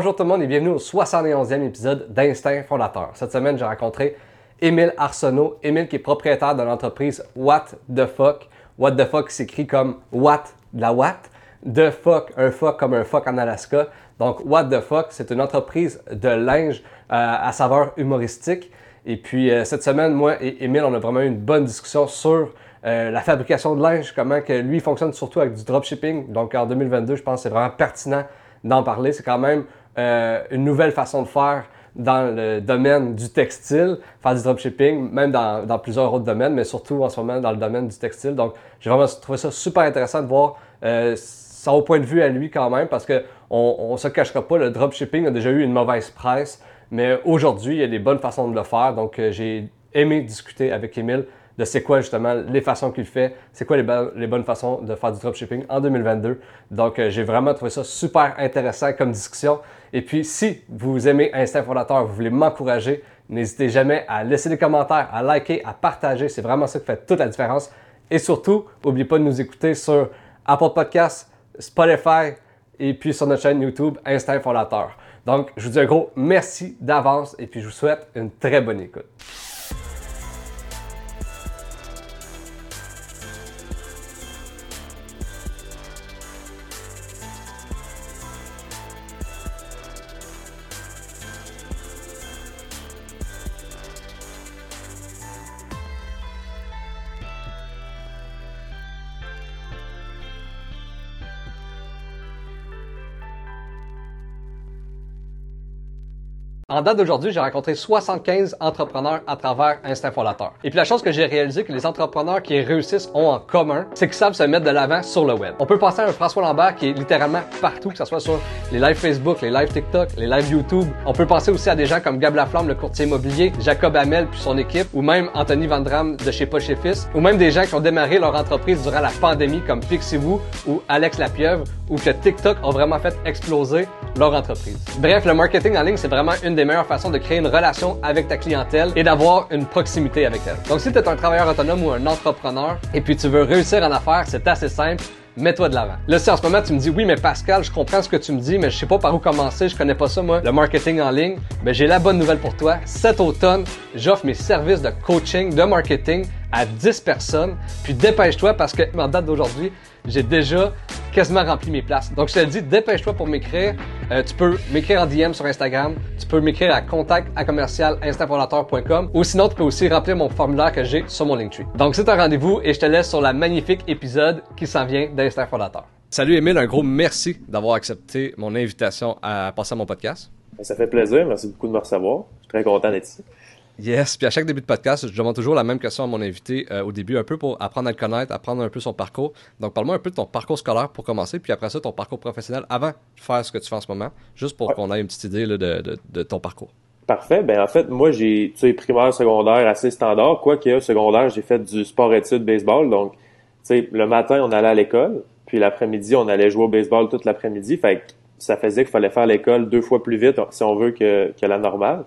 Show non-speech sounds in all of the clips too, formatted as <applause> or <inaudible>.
Bonjour tout le monde et bienvenue au 71e épisode d'Instinct Fondateur. Cette semaine, j'ai rencontré Émile Arsenault. Émile qui est propriétaire de l'entreprise What the Fuck. What the Fuck s'écrit comme What la What. The Fuck, un fuck comme un fuck en Alaska. Donc What the Fuck, c'est une entreprise de linge euh, à saveur humoristique. Et puis euh, cette semaine, moi et Émile, on a vraiment eu une bonne discussion sur euh, la fabrication de linge, comment que lui fonctionne surtout avec du dropshipping. Donc en 2022, je pense que c'est vraiment pertinent d'en parler. C'est quand même euh, une nouvelle façon de faire dans le domaine du textile, faire du dropshipping, même dans, plusieurs autres domaines, mais surtout en ce moment dans le domaine du textile. Donc, j'ai vraiment trouvé ça super intéressant de voir euh, son point de vue à lui quand même, parce qu'on ne se cachera pas, le dropshipping a déjà eu une mauvaise presse, mais aujourd'hui, il y a des bonnes façons de le faire. Donc, euh, j'ai aimé discuter avec Emile de c'est quoi justement les façons qu'il fait, c'est quoi les, bonnes façons de faire du dropshipping en 2022. Donc, euh, j'ai vraiment trouvé ça super intéressant comme discussion. Et puis, si vous aimez Instinct Fondateur, vous voulez m'encourager, n'hésitez jamais à laisser des commentaires, à liker, à partager. C'est vraiment ça qui fait toute la différence. Et surtout, n'oubliez pas de nous écouter sur Apple Podcasts, Spotify et puis sur notre chaîne YouTube Instinct Fondateur. Donc, je vous dis un gros merci d'avance et puis je vous souhaite une très bonne écoute. En date d'aujourd'hui, j'ai rencontré 75 entrepreneurs à travers Instinct. Et puis la chose que j'ai réalisé que les entrepreneurs qui réussissent ont en commun, c'est qu'ils savent se mettre de l'avant sur le web. On peut penser à un François Lambert qui est littéralement partout, que ce soit sur les lives Facebook, les lives TikTok, les lives YouTube. On peut penser aussi à des gens comme Gab Laflamme, le courtier immobilier, Jacob Hamel puis son équipe, ou même Anthony Vandram de chez Poche Fils, ou même des gens qui ont démarré leur entreprise durant la pandémie comme Pixie-vous ou Alex Lapieuvre, ou que TikTok ont vraiment fait exploser leur entreprise. Bref, le marketing en ligne, c'est vraiment une des meilleures façons de créer une relation avec ta clientèle et d'avoir une proximité avec elle. Donc, si tu es un travailleur autonome ou un entrepreneur et puis tu veux réussir en affaires, c'est assez simple mets-toi de l'avant. Là, si en ce moment tu me dis oui, mais Pascal, je comprends ce que tu me dis, mais je sais pas par où commencer, je connais pas ça moi, le marketing en ligne, ben j'ai la bonne nouvelle pour toi. Cet automne, j'offre mes services de coaching, de marketing à 10 personnes. Puis dépêche-toi parce que en date d'aujourd'hui, j'ai déjà quasiment rempli mes places. Donc je te le dis, dépêche-toi pour m'écrire. Euh, tu peux m'écrire en DM sur Instagram, tu peux m'écrire à contact à commercial ou sinon tu peux aussi remplir mon formulaire que j'ai sur mon Linktree. Donc c'est un rendez-vous et je te laisse sur la magnifique épisode qui s'en vient d'Instinct Fondateur. Salut Emile, un gros merci d'avoir accepté mon invitation à passer à mon podcast. Ça fait plaisir, merci beaucoup de me recevoir. Je suis très content d'être ici. Yes, puis à chaque début de podcast, je demande toujours la même question à mon invité euh, au début, un peu pour apprendre à le connaître, apprendre un peu son parcours. Donc, parle-moi un peu de ton parcours scolaire pour commencer, puis après ça, ton parcours professionnel avant de faire ce que tu fais en ce moment, juste pour qu'on ait une petite idée de, ton parcours. Parfait. Ben en fait, moi, j'ai, tu sais, primaire, secondaire, assez standard. Quoi qu'il y ait secondaire, j'ai fait du sport-études baseball. Donc, tu sais, le matin, on allait à l'école, puis l'après-midi, on allait jouer au baseball toute l'après-midi. Fait que ça faisait qu'il fallait faire l'école deux fois plus vite, si on veut, que, que la normale.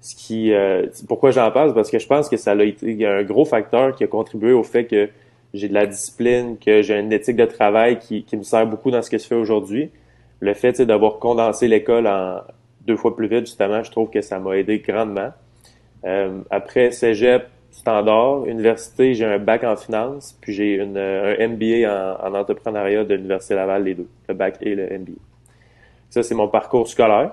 Ce qui, euh, pourquoi j'en parle, parce que je pense que ça a été un gros facteur qui a contribué au fait que j'ai de la discipline, que j'ai une éthique de travail qui, qui me sert beaucoup dans ce que je fais aujourd'hui. Le fait d'avoir condensé l'école en deux fois plus vite, justement, je trouve que ça m'a aidé grandement. Euh, après cégep standard, université, j'ai un bac en finance, puis j'ai un MBA en, en entrepreneuriat de l'Université Laval, les deux, le bac et le MBA. Ça, c'est mon parcours scolaire.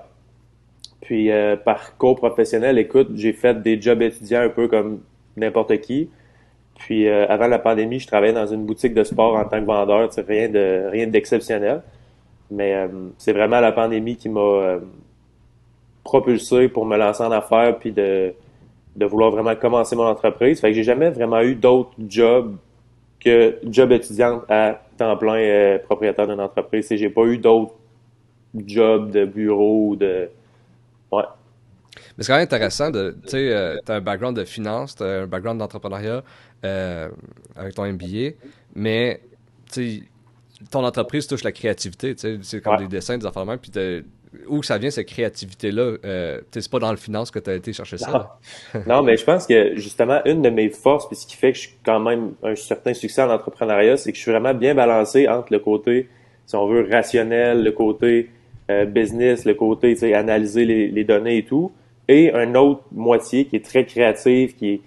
Puis euh, parcours professionnel, écoute, j'ai fait des jobs étudiants un peu comme n'importe qui. Puis euh, avant la pandémie, je travaillais dans une boutique de sport en tant que vendeur, c'est rien de rien d'exceptionnel. Mais euh, c'est vraiment la pandémie qui m'a euh, propulsé pour me lancer en affaires puis de, de vouloir vraiment commencer mon entreprise. Fait que j'ai jamais vraiment eu d'autres jobs que job étudiant à temps plein propriétaire d'une entreprise. J'ai pas eu d'autres jobs de bureau ou de Ouais. Mais c'est quand même intéressant de, tu sais, euh, as un background de finance, tu as un background d'entrepreneuriat euh, avec ton MBA, mais tu ton entreprise touche la créativité, tu sais, c'est comme des dessins, des affaires même, puis où ça vient cette créativité-là? Euh, c'est pas dans le finance que tu as été chercher ça. <laughs> Non. mais je pense que justement, une de mes forces, puis ce qui fait que je suis quand même un certain succès en entrepreneuriat, c'est que je suis vraiment bien balancé entre le côté, si on veut, rationnel, le côté euh, business, le côté, analyser les, les, données et tout, et un autre moitié qui est très créative, qui est,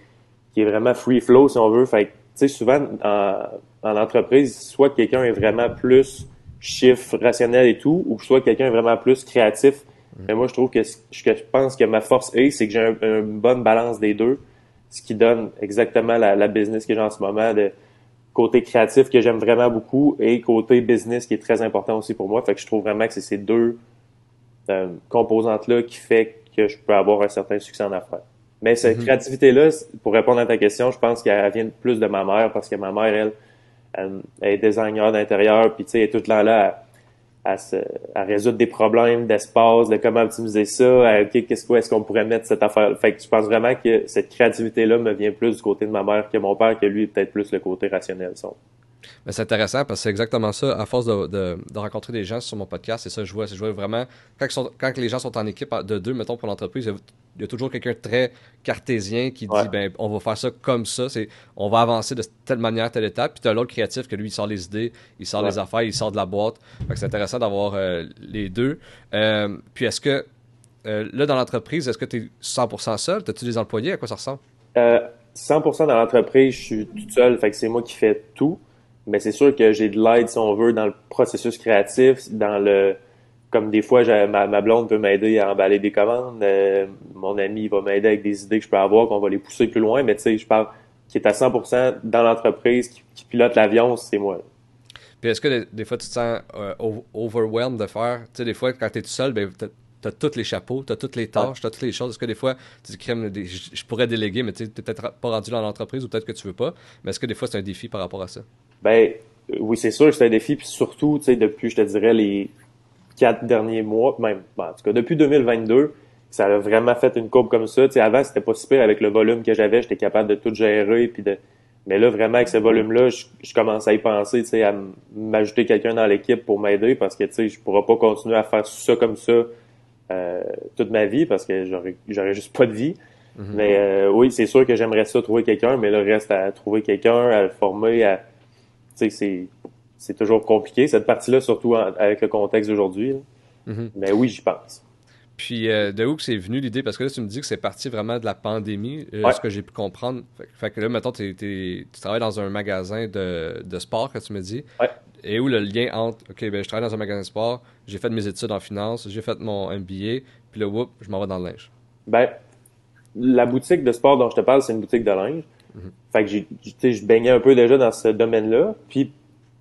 qui est vraiment free flow, si on veut. Fait tu sais, souvent, en, en entreprise, soit quelqu'un est vraiment plus chiffre rationnel et tout, ou soit quelqu'un est vraiment plus créatif. Mais moi, je trouve que ce que je pense que ma force est, c'est que j'ai une bonne balance des deux, ce qui donne exactement la, la business que j'ai en ce moment de côté créatif que j'aime vraiment beaucoup et côté business qui est très important aussi pour moi. Fait que je trouve vraiment que c'est ces deux euh, composantes-là qui fait que je peux avoir un certain succès en affaires. Mais cette mm-hmm. créativité-là, pour répondre à ta question, je pense qu'elle vient plus de ma mère parce que ma mère, elle, elle, est designer d'intérieur, puis tu sais, elle est toute là à, à, résoudre des problèmes d'espace, de comment optimiser ça, à, qu'est-ce est-ce qu'on pourrait mettre cette affaire. Fait que je pense vraiment que cette créativité-là me vient plus du côté de ma mère que mon père, que lui peut-être plus le côté rationnel. Son. Mais c'est intéressant parce que c'est exactement ça. À force de, de, de, rencontrer des gens sur mon podcast, c'est ça je vois. Je vois vraiment, quand, sont, quand, les gens sont en équipe de deux, mettons, pour l'entreprise, il y a toujours quelqu'un très cartésien qui dit ben on va faire ça comme ça, c'est on va avancer de telle manière, telle étape. Puis tu as l'autre créatif que lui, il sort les idées, il sort les affaires, il sort de la boîte. c'est intéressant d'avoir euh, les deux. Euh, puis est-ce que euh, là, dans l'entreprise, est-ce que tu es 100% seul? As-tu des employés? À quoi ça ressemble? 100% dans l'entreprise, je suis tout seul, fait que c'est moi qui fais tout. Mais c'est sûr que j'ai de l'aide, si on veut, dans le processus créatif, dans le comme des fois, ma, ma blonde peut m'aider à emballer des commandes. Euh, mon ami va m'aider avec des idées que je peux avoir, qu'on va les pousser plus loin. Mais tu sais, je parle qui est à 100% dans l'entreprise, qui, pilote l'avion, c'est moi. Puis est-ce que des, fois tu te sens euh, overwhelmed de faire, tu sais, des fois quand tu es tout seul, ben, tu as tous les chapeaux, tu as toutes les tâches, tu as toutes les choses. Est-ce que des fois, tu dis, je, pourrais déléguer, mais tu n'es peut-être pas rendu dans l'entreprise ou peut-être que tu veux pas. Mais est-ce que des fois, c'est un défi par rapport à ça? Ben, oui, c'est sûr que c'est un défi. Puis surtout, tu sais, depuis, je te dirais, les quatre derniers mois, même, en tout cas, depuis 2022, ça a vraiment fait une courbe comme ça. Tu sais, avant, c'était pas si pire avec le volume que j'avais, j'étais capable de tout gérer, puis de... Mais là, vraiment, avec ce volume-là, je, commence à y penser, tu sais, à m'ajouter quelqu'un dans l'équipe pour m'aider parce que, tu sais, je pourrais pas continuer à faire ça comme ça euh, toute ma vie parce que j'aurais, j'aurais juste pas de vie. Mm-hmm. Mais euh, oui, c'est sûr que j'aimerais ça trouver quelqu'un, mais là, reste à trouver quelqu'un, à le former, à... C'est c'est toujours compliqué, cette partie-là, surtout avec le contexte d'aujourd'hui. Mm-hmm. Mais oui, j'y pense. Puis euh, de où que c'est venu l'idée? Parce que là, tu me dis que c'est parti vraiment de la pandémie, euh, ce que j'ai pu comprendre. Fait, que là, mettons, tu travailles dans un magasin de, de, sport, que tu me dis. Ouais. Et où le lien entre, OK, ben, je travaille dans un magasin de sport, j'ai fait mes études en finance, j'ai fait mon MBA, puis là, whoop, je m'en vais dans le linge. Ben, la boutique de sport dont je te parle, c'est une boutique de linge. Mm-hmm. Fait que j'ai, je baignais un peu déjà dans ce domaine-là. Puis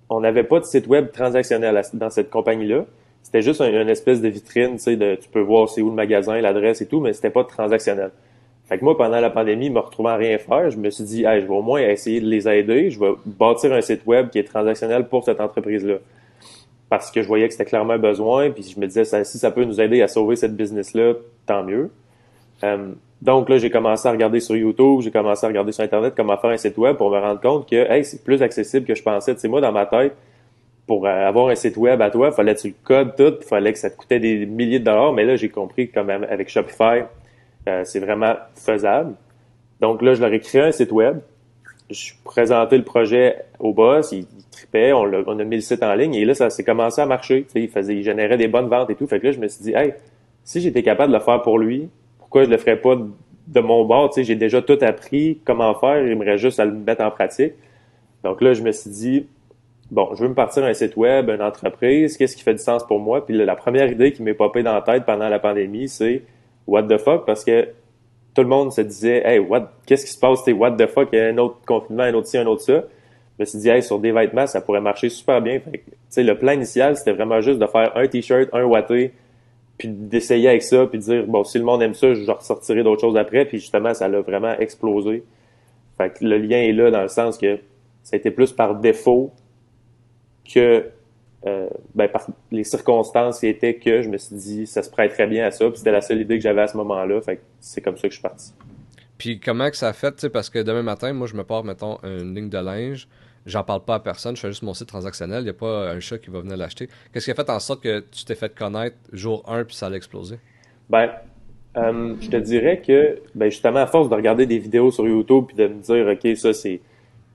on n'avait pas de site web transactionnel dans cette compagnie-là. C'était juste une espèce de vitrine, tu sais, de, tu peux voir c'est où le magasin, l'adresse et tout, mais c'était pas transactionnel. Fait que moi, pendant la pandémie, me retrouvant à rien faire, je me suis dit, hey, je vais au moins essayer de les aider, je vais bâtir un site web qui est transactionnel pour cette entreprise-là. Parce que je voyais que c'était clairement un besoin, puis je me disais, si ça peut nous aider à sauver cette business-là, tant mieux. Euh, donc là, j'ai commencé à regarder sur YouTube, j'ai commencé à regarder sur Internet comment faire un site web pour me rendre compte que hey, c'est plus accessible que je pensais. Tu sais, moi, dans ma tête, pour euh, avoir un site web à toi, fallait que tu le codes tout, il fallait que ça te coûtait des milliers de dollars, mais là, j'ai compris quand même avec Shopify, euh, c'est vraiment faisable. Donc là, je leur ai créé un site web. Je présentais le projet au boss, il, tripait, on a, on a mis le site en ligne et là, ça s'est commencé à marcher. Il faisait, il générait des bonnes ventes et tout. Fait que là, je me suis dit, hey, si j'étais capable de le faire pour lui, pourquoi je le ferais pas de mon bord? Tu sais, j'ai déjà tout appris comment faire, j'aimerais juste à le mettre en pratique. Donc là, je me suis dit, bon, je veux me partir un site web, une entreprise, qu'est-ce qui fait du sens pour moi? Puis la première idée qui m'est popée dans la tête pendant la pandémie, c'est what the fuck? Parce que tout le monde se disait, hey, what, qu'est-ce qui se passe? What the fuck? Il y a un autre confinement, un autre ci, un autre ça. Je me suis dit, hey, sur des vêtements, ça pourrait marcher super bien. Le plan initial, c'était vraiment juste de faire un t-shirt, un watté, puis d'essayer avec ça, puis de dire, bon, si le monde aime ça, je ressortirai d'autres choses après, puis justement, ça l'a vraiment explosé. Fait que le lien est là dans le sens que ça a été plus par défaut que euh, ben, par les circonstances qui étaient que je me suis dit, ça se prête très bien à ça, puis c'était la seule idée que j'avais à ce moment-là, fait que c'est comme ça que je suis parti. Puis comment que ça a fait, parce que demain matin, moi, je me pars, mettons, une ligne de linge, j'en parle pas à personne, je fais juste mon site transactionnel, il n'y a pas un chat qui va venir l'acheter. Qu'est-ce qui a fait en sorte que tu t'es fait connaître jour 1 puis ça a explosé? Ben, euh, je te dirais que, ben justement, à force de regarder des vidéos sur YouTube puis de me dire, OK, ça c'est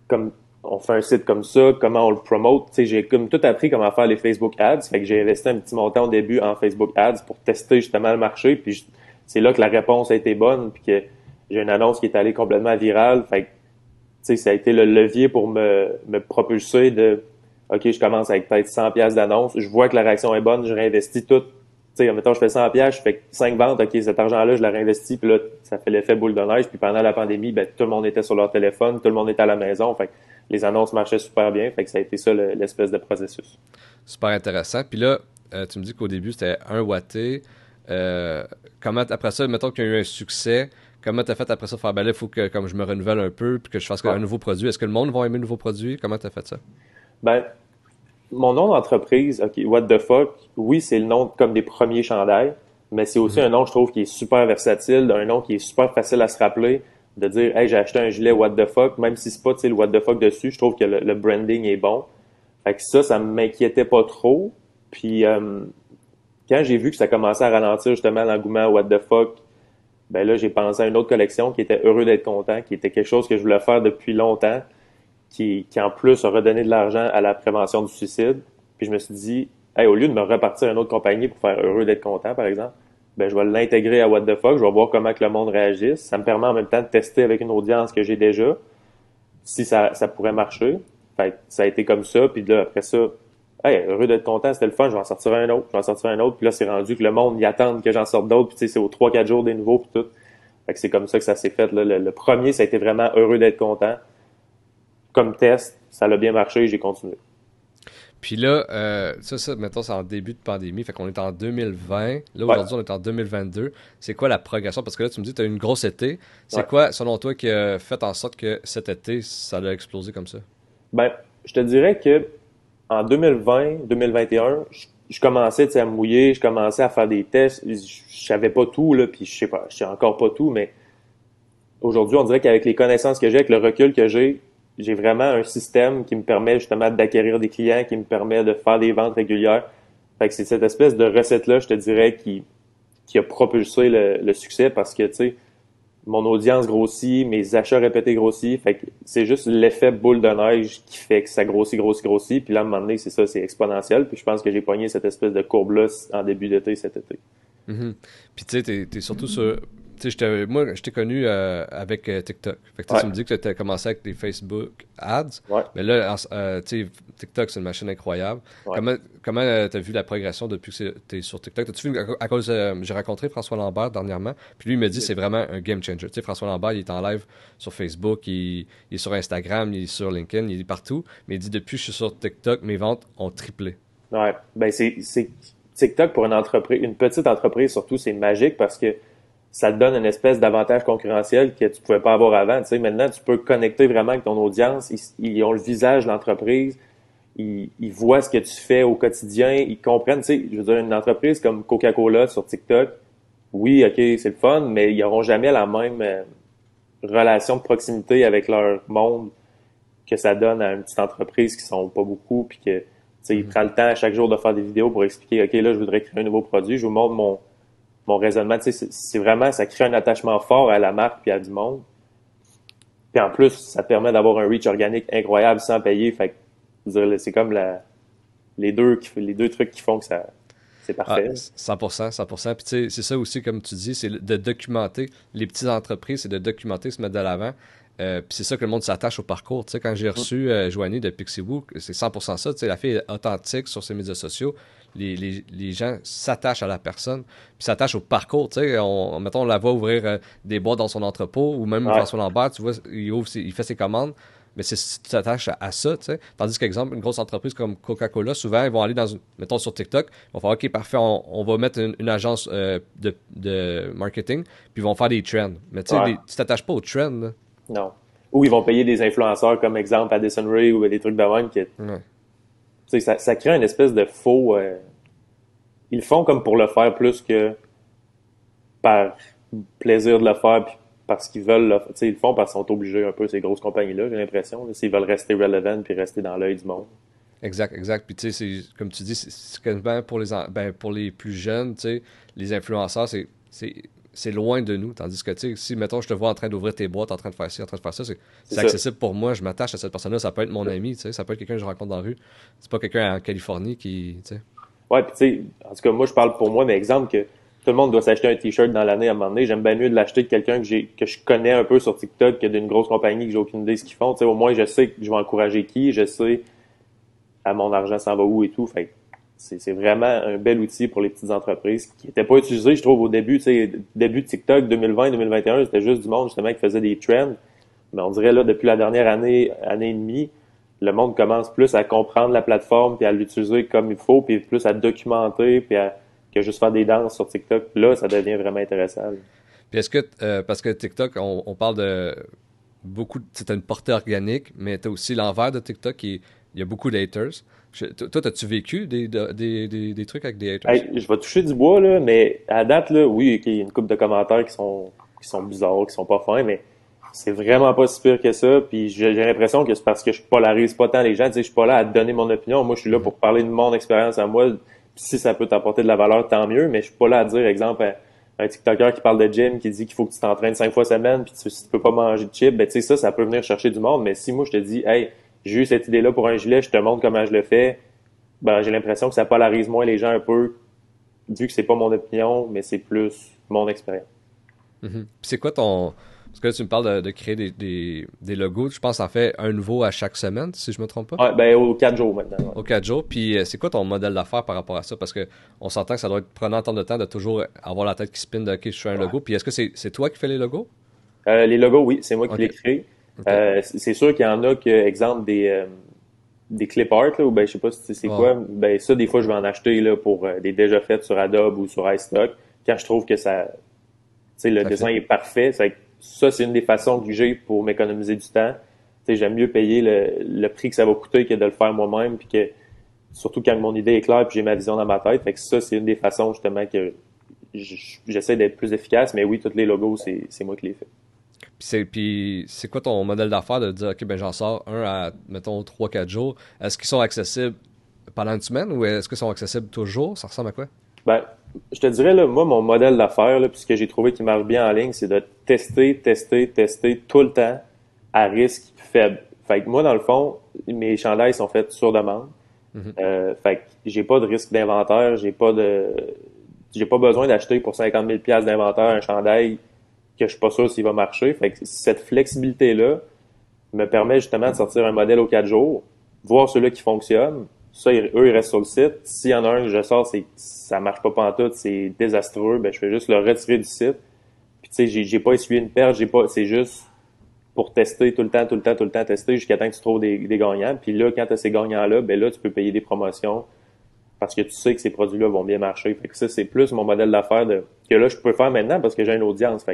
comme on fait un site comme ça, comment on le promote? Tu sais, j'ai comme tout appris comment faire les Facebook Ads. Fait que j'ai investi un petit montant au début en Facebook Ads pour tester justement le marché. Puis c'est là que la réponse a été bonne, puis que j'ai une annonce qui est allée complètement virale. Fait que, sais, ça a été le levier pour me, me propulser de OK, je commence avec peut-être 100 pièces d'annonce, je vois que la réaction est bonne, je réinvestis tout. Tu sais, mettons, je fais 100 pièces, je fais 5 ventes, OK, cet argent-là, je la réinvestis, puis là, ça fait l'effet boule de neige. Puis pendant la pandémie, ben, tout le monde était sur leur téléphone, tout le monde était à la maison. Fait les annonces marchaient super bien. Fait que ça a été ça l'espèce de processus. Super intéressant. Puis là, euh, tu me dis qu'au début, c'était un watté. Euh, comment, après ça, mettons qu'il y a eu un succès, comment tu as fait après ça faire, ben là, il faut que comme je me renouvelle un peu, puis que je fasse un nouveau produit. Est-ce que le monde va aimer le nouveau produit? Comment tu as fait ça? Ben, mon nom d'entreprise, OK, What the fuck, oui, c'est le nom comme des premiers chandails, mais c'est aussi mhm. un nom, je trouve, qui est super versatile, un nom qui est super facile à se rappeler, de dire, hey, j'ai acheté un gilet What the fuck, même si c'est pas, le What the fuck dessus, je trouve que le, branding est bon. Fait que ça, ça m'inquiétait pas trop. Puis, euh, quand j'ai vu que ça commençait à ralentir justement l'engouement What the fuck, ben là, j'ai pensé à une autre collection qui était Heureux d'être content, qui était quelque chose que je voulais faire depuis longtemps qui, qui en plus a redonné de l'argent à la prévention du suicide. Puis je me suis dit, hey, au lieu de me repartir à une autre compagnie pour faire heureux d'être content, par exemple, ben je vais l'intégrer à What the fuck, je vais voir comment que le monde réagisse. Ça me permet en même temps de tester avec une audience que j'ai déjà, si ça, ça pourrait marcher. Fait ça a été comme ça, puis là, après ça, hey, heureux d'être content, c'était le fun, je vais en sortir un autre, je vais en sortir un autre, puis là, c'est rendu que le monde y attend que j'en sorte d'autres, puis tu sais, c'est aux 3-4 jours des nouveaux, puis tout. Fait que c'est comme ça que ça s'est fait. Là. le, premier, ça a été vraiment heureux d'être content comme test, ça a bien marché, j'ai continué. Puis là, euh, ça, ça, mettons, c'est en début de pandémie, fait qu'on est en 2020. Là, aujourd'hui, on est en 2022. C'est quoi la progression? Parce que là, tu me dis tu as eu une grosse été. C'est quoi, selon toi, qui a fait en sorte que cet été, ça a explosé comme ça? Ben, je te dirais que en 2020, 2021, je, commençais à mouiller, je commençais à faire des tests. Je, savais pas tout, là, puis je sais pas, je sais encore pas tout, mais aujourd'hui, on dirait qu'avec les connaissances que j'ai, avec le recul que j'ai, j'ai vraiment un système qui me permet justement d'acquérir des clients, qui me permet de faire des ventes régulières. Fait que c'est cette espèce de recette-là, je te dirais, qui, qui a propulsé le, succès parce que, tu sais, mon audience grossit, mes achats répétés grossissent. Fait que c'est juste l'effet boule de neige qui fait que ça grossit, grossit, grossit. Puis là, à un moment donné, c'est ça, c'est exponentiel. Puis je pense que j'ai pogné cette espèce de courbe-là en début d'été cet été. Mm-hmm. Puis tu sais, t'es, es surtout sur moi, je t'ai connu euh, avec euh, TikTok. Fait que, Tu me dis que tu as commencé avec des Facebook ads. Mais là, euh, TikTok, c'est une machine incroyable. Comment comment tu as vu la progression depuis que tu es sur TikTok? As-tu vu, à, cause, j'ai rencontré François Lambert dernièrement, puis lui, il me dit que c'est vraiment un game changer. Tu sais, François Lambert, il est en live sur Facebook, il, est sur Instagram, il est sur LinkedIn, il est partout. Mais il dit, depuis que je suis sur TikTok, mes ventes ont triplé. Ouais, ben c'est TikTok pour une entreprise, une petite entreprise surtout, c'est magique parce que ça te donne une espèce d'avantage concurrentiel que tu pouvais pas avoir avant. Tu sais, maintenant, tu peux connecter vraiment avec ton audience. Ils, ont le visage de l'entreprise. Ils, voient ce que tu fais au quotidien. Ils comprennent. Tu sais, je veux dire, une entreprise comme Coca-Cola sur TikTok, oui, OK, c'est le fun, mais ils n'auront jamais la même euh, relation de proximité avec leur monde que ça donne à une petite entreprise qui sont pas beaucoup, puis que, tu sais, ils mm-hmm. prennent le temps à chaque jour de faire des vidéos pour expliquer, OK, là, je voudrais créer un nouveau produit, je vous montre mon, mon raisonnement, c'est vraiment, ça crée un attachement fort à la marque puis à du monde. Puis en plus, ça permet d'avoir un reach organique incroyable sans payer. Fait c'est comme la, les deux les deux trucs qui font que ça c'est parfait. 100%, 100%. Puis tu sais, c'est ça aussi, comme tu dis, c'est de documenter les petites entreprises, c'est de documenter, se mettre de l'avant. Euh, puis c'est ça que le monde s'attache au parcours. Tu sais, quand j'ai reçu euh, Joanie de Pixiebook, c'est 100% ça. Tu sais, la fille est authentique sur ses médias sociaux les, gens s'attachent à la personne, puis s'attachent au parcours. Tu sais, on, mettons, on la voit ouvrir euh, des boîtes dans son entrepôt, ou même François Lambert, tu vois, il, ouvre il fait ses commandes, mais c'est tu t'attaches à, ça, tu sais. Tandis qu'exemple, une grosse entreprise comme Coca-Cola, souvent, ils vont aller dans une, mettons sur TikTok, ils vont faire, OK, parfait, on, va mettre une, agence euh, de, marketing, puis ils vont faire des trends. Mais tu sais, tu t'attaches pas aux trends, Non. Ou ils vont payer des influenceurs comme exemple Addison Ray ou des trucs de même qui, ça, ça crée une espèce de faux. Euh, ils font comme pour le faire plus que par plaisir de le faire, puis parce qu'ils veulent le faire. Ils le font parce qu'ils sont obligés un peu, ces grosses compagnies-là, j'ai l'impression, s'ils veulent rester relevant puis rester dans l'œil du monde. Exact, exact. Puis tu sais, comme tu dis, c'est pour les, ben, pour les plus jeunes, tu sais, les influenceurs, c'est c'est loin de nous. Tandis que, tu sais, si, mettons, je te vois en train d'ouvrir tes boîtes, en train de faire ci, en train de faire ça, c'est accessible pour moi. Je m'attache à cette personne-là. Ça peut être mon ami, tu sais. Ça peut être quelqu'un que je rencontre dans la rue. C'est pas quelqu'un en Californie qui, tu sais. Ouais, puis tu sais, en tout cas, moi, je parle pour moi, mais exemple que tout le monde doit s'acheter un t-shirt dans l'année à un moment donné. J'aime bien mieux de l'acheter de quelqu'un que j'ai, que je connais un peu sur TikTok que d'une grosse compagnie que j'ai aucune idée de ce qu'ils font. Tu sais, au moins, je sais que je vais encourager qui, je sais à mon argent s'en va où et tout. Fait c'est vraiment un bel outil pour les petites entreprises qui n'étaient pas utilisé, je trouve, au début. Début de TikTok 2020-2021, c'était juste du monde justement qui faisait des trends. Mais on dirait là, depuis la dernière année, année et demie, le monde commence plus à comprendre la plateforme puis à l'utiliser comme il faut, puis plus à documenter, puis à que juste faire des danses sur TikTok. Là, ça devient vraiment intéressant. Puis est-ce que, euh, parce que TikTok, on, parle de beaucoup, c'est une portée organique, mais tu aussi l'envers de TikTok il y a beaucoup d'haters. Toi, as-tu vécu des, des, des, des, trucs avec des haters? je vais toucher du bois, là, mais à date, là, oui, il y a une couple de commentaires qui sont, qui sont bizarres, qui sont pas fins, mais c'est vraiment pas si pire que ça. Puis j'ai l'impression que c'est parce que je polarise pas tant les gens. Tu sais, je suis pas là à te donner mon opinion. Moi, je suis là pour parler de mon expérience à moi. si ça peut t'apporter de la valeur, tant mieux. Mais je suis pas là à dire, exemple, un, TikToker qui parle de gym, qui dit qu'il faut que tu t'entraînes cinq fois semaine, puis tu, si tu peux pas manger de chips, ben tu sais ça, ça peut venir chercher du monde. Mais si moi je te dis, hey, j'ai eu cette idée-là pour un gilet, je te montre comment je le fais, ben, j'ai l'impression que ça polarise moins les gens un peu, vu que c'est pas mon opinion, mais c'est plus mon expérience. Mm-hmm. C'est quoi ton. Parce que là, tu me parles de, créer des, des, logos. Je pense que ça fait un nouveau à chaque semaine, si je me trompe pas. Ouais, ben, aux quatre jours maintenant. Aux quatre jours. Puis, euh, c'est quoi ton modèle d'affaires par rapport à ça? Parce qu'on s'entend que ça doit être prenant tant de temps de toujours avoir la tête qui spinne de OK, je fais un logo. Puis, est-ce que c'est toi qui fais les logos? Euh, les logos, oui, c'est moi qui les crée. Euh, c'est sûr qu'il y en a que, exemple, des, euh, des clip art, là, ou ben, je sais pas si c'est quoi, ben, ça, des fois, je vais en acheter, là, pour euh, des déjà faits sur Adobe ou sur iStock, quand je trouve que ça, tu sais, le design est parfait. Ça, c'est une des façons que j'ai pour m'économiser du temps. Tu sais, j'aime mieux payer le, le, prix que ça va coûter que de le faire moi-même, puis que, surtout quand mon idée est claire puis j'ai ma vision dans ma tête. Fait que ça, c'est une des façons, justement, que j'essaie d'être plus efficace, mais oui, tous les logos, c'est moi qui les fais. Puis c'est quoi ton modèle d'affaires de dire, OK, ben j'en sors un à, mettons, 3-4 jours. Est-ce qu'ils sont accessibles pendant une semaine ou est-ce qu'ils sont accessibles toujours? Ça ressemble à quoi? Ben, je te dirais, là, moi, mon modèle d'affaires, puis ce que j'ai trouvé qui marche bien en ligne, c'est de tester, tester, tester tout le temps à risque faible. Fait que moi, dans le fond, mes chandails sont faits sur demande. Mm-hmm. euh, fait que j'ai pas de risque d'inventaire, j'ai pas de j'ai pas besoin d'acheter pour 50 000 d'inventaire un chandail que je suis pas sûr s'il va marcher. Cette flexibilité-là me permet justement de sortir un modèle aux quatre jours, voir ceux-là qui fonctionnent. Ça, eux, ils restent sur le site. S'il y en a un que je sors, c'est ça marche pas pantoute, c'est désastreux, ben je vais juste le retirer du site. Puis tu sais, j'ai, pas essuyé une perte, j'ai pas. C'est juste pour tester tout le temps, tout le temps, tout le temps, tester jusqu'à temps que tu trouves des, gagnants. Puis là, quand tu as ces gagnants-là, ben là, tu peux payer des promotions parce que tu sais que ces produits-là vont bien marcher. Ça, c'est plus mon modèle d'affaires que là, je peux faire maintenant parce que j'ai une audience.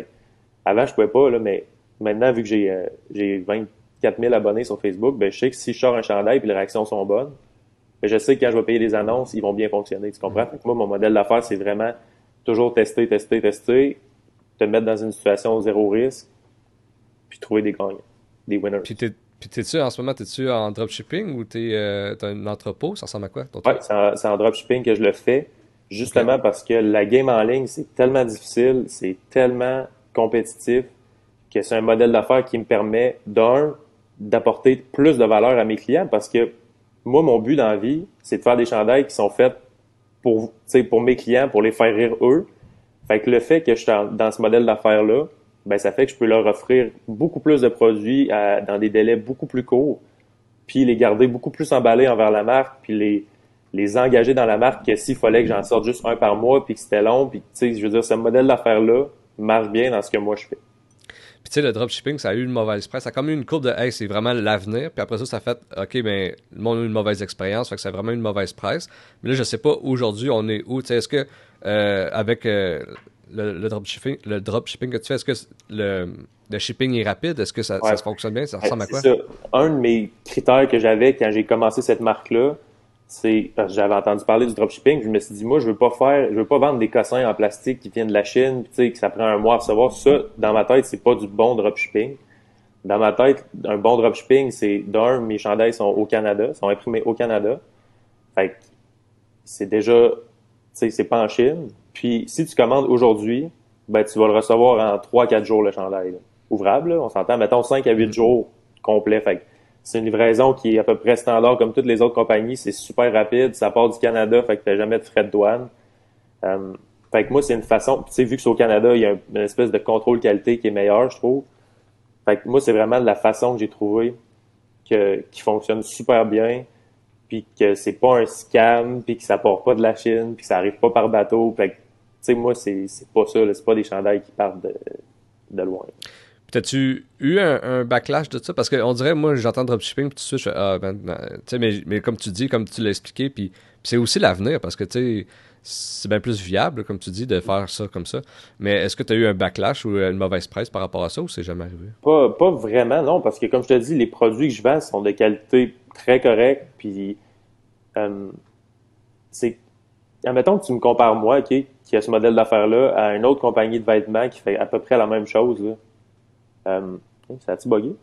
Avant, je pouvais pas, là, mais maintenant, vu que j'ai euh, j'ai 24 000 abonnés sur Facebook, ben, je sais que si je sors un chandail et les réactions sont bonnes, ben, je sais que quand je vais payer des annonces, ils vont bien fonctionner. Tu comprends? moi, mon modèle d'affaires, c'est vraiment toujours tester, tester, tester, te mettre dans une situation zéro risque, puis trouver des gagnants, des winners. Puis t'es-tu, en ce moment, t'es-tu en dropshipping ou t'es, euh, t'as un entrepôt? Ça ressemble à quoi? Oui, c'est en, en, dropshipping que je le fais, justement parce que la game en ligne, c'est tellement difficile, c'est tellement compétitif, que c'est un modèle d'affaires qui me permet, d'un, d'apporter plus de valeur à mes clients parce que moi, mon but dans la vie, c'est de faire des chandails qui sont faits pour, pour mes clients, pour les faire rire eux. Fait que le fait que je suis dans ce modèle d'affaires-là, ben, ça fait que je peux leur offrir beaucoup plus de produits dans des délais beaucoup plus courts, puis les garder beaucoup plus emballés envers la marque, puis les, les engager dans la marque que s'il fallait que j'en sorte juste un par mois, puis que c'était long, puis je veux dire, ce modèle d'affaires-là, marche bien dans ce que moi je fais. Puis tu sais, le dropshipping, ça a eu une mauvaise presse. Ça a comme eu une courbe de hey, c'est vraiment l'avenir. Puis après ça, ça a fait OK, ben le monde a eu une mauvaise expérience. Fait que c'est vraiment une mauvaise presse. Mais là, je sais pas aujourd'hui, on est où. Tu sais, est-ce que euh, avec euh, le, dropshipping, le dropshipping que tu fais, est-ce que le, le shipping est rapide? Est-ce que ça, ça, fonctionne bien? Ça ressemble à quoi? Ça. Un de mes critères que j'avais quand j'ai commencé cette marque-là, c'est parce que j'avais entendu parler du dropshipping, je me suis dit moi je veux pas faire, je veux pas vendre des cossins en plastique qui viennent de la Chine, tu sais que ça prend un mois à recevoir. Ça, dans ma tête, c'est pas du bon dropshipping. Dans ma tête, un bon dropshipping, c'est d'un, mes chandails sont au Canada, sont imprimés au Canada. Fait c'est déjà, tu sais, c'est pas en Chine. Puis si tu commandes aujourd'hui, ben, tu vas le recevoir en 3-4 jours, le chandail. Ouvrable, on s'entend, mettons 5 à 8 jours complet. Fait c'est une livraison qui est à peu près standard comme toutes les autres compagnies. C'est super rapide. Ça part du Canada, fait que t'as jamais de frais de douane. Euh, fait que moi, c'est une façon, tu sais, vu que c'est au Canada, il y a une espèce de contrôle qualité qui est meilleur, je trouve. Fait que moi, c'est vraiment la façon que j'ai trouvé que, qui fonctionne super bien, puis que c'est pas un scam, puis que ça part pas de la Chine, puis que ça arrive pas par bateau. Fait que, tu sais, moi, c'est, pas ça, c'est pas des chandails qui partent de, de loin. T'as-tu eu un, backlash de ça? Parce qu'on dirait, moi, j'entends dropshipping, puis tout ça, je fais, ah, ben, ben mais, mais, comme tu dis, comme tu l'as expliqué, puis c'est aussi l'avenir, parce que, tu sais, c'est bien plus viable, comme tu dis, de faire ça comme ça. Mais est-ce que tu as eu un backlash ou une mauvaise presse par rapport à ça ou c'est jamais arrivé? Pas, pas vraiment, non, parce que comme je te dis, les produits que je vends sont de qualité très correcte. Puis, euh, c'est. Admettons que tu me compares moi, OK, qui a ce modèle d'affaires-là, à une autre compagnie de vêtements qui fait à peu près la même chose. Là. Euh, ça a-tu bugué?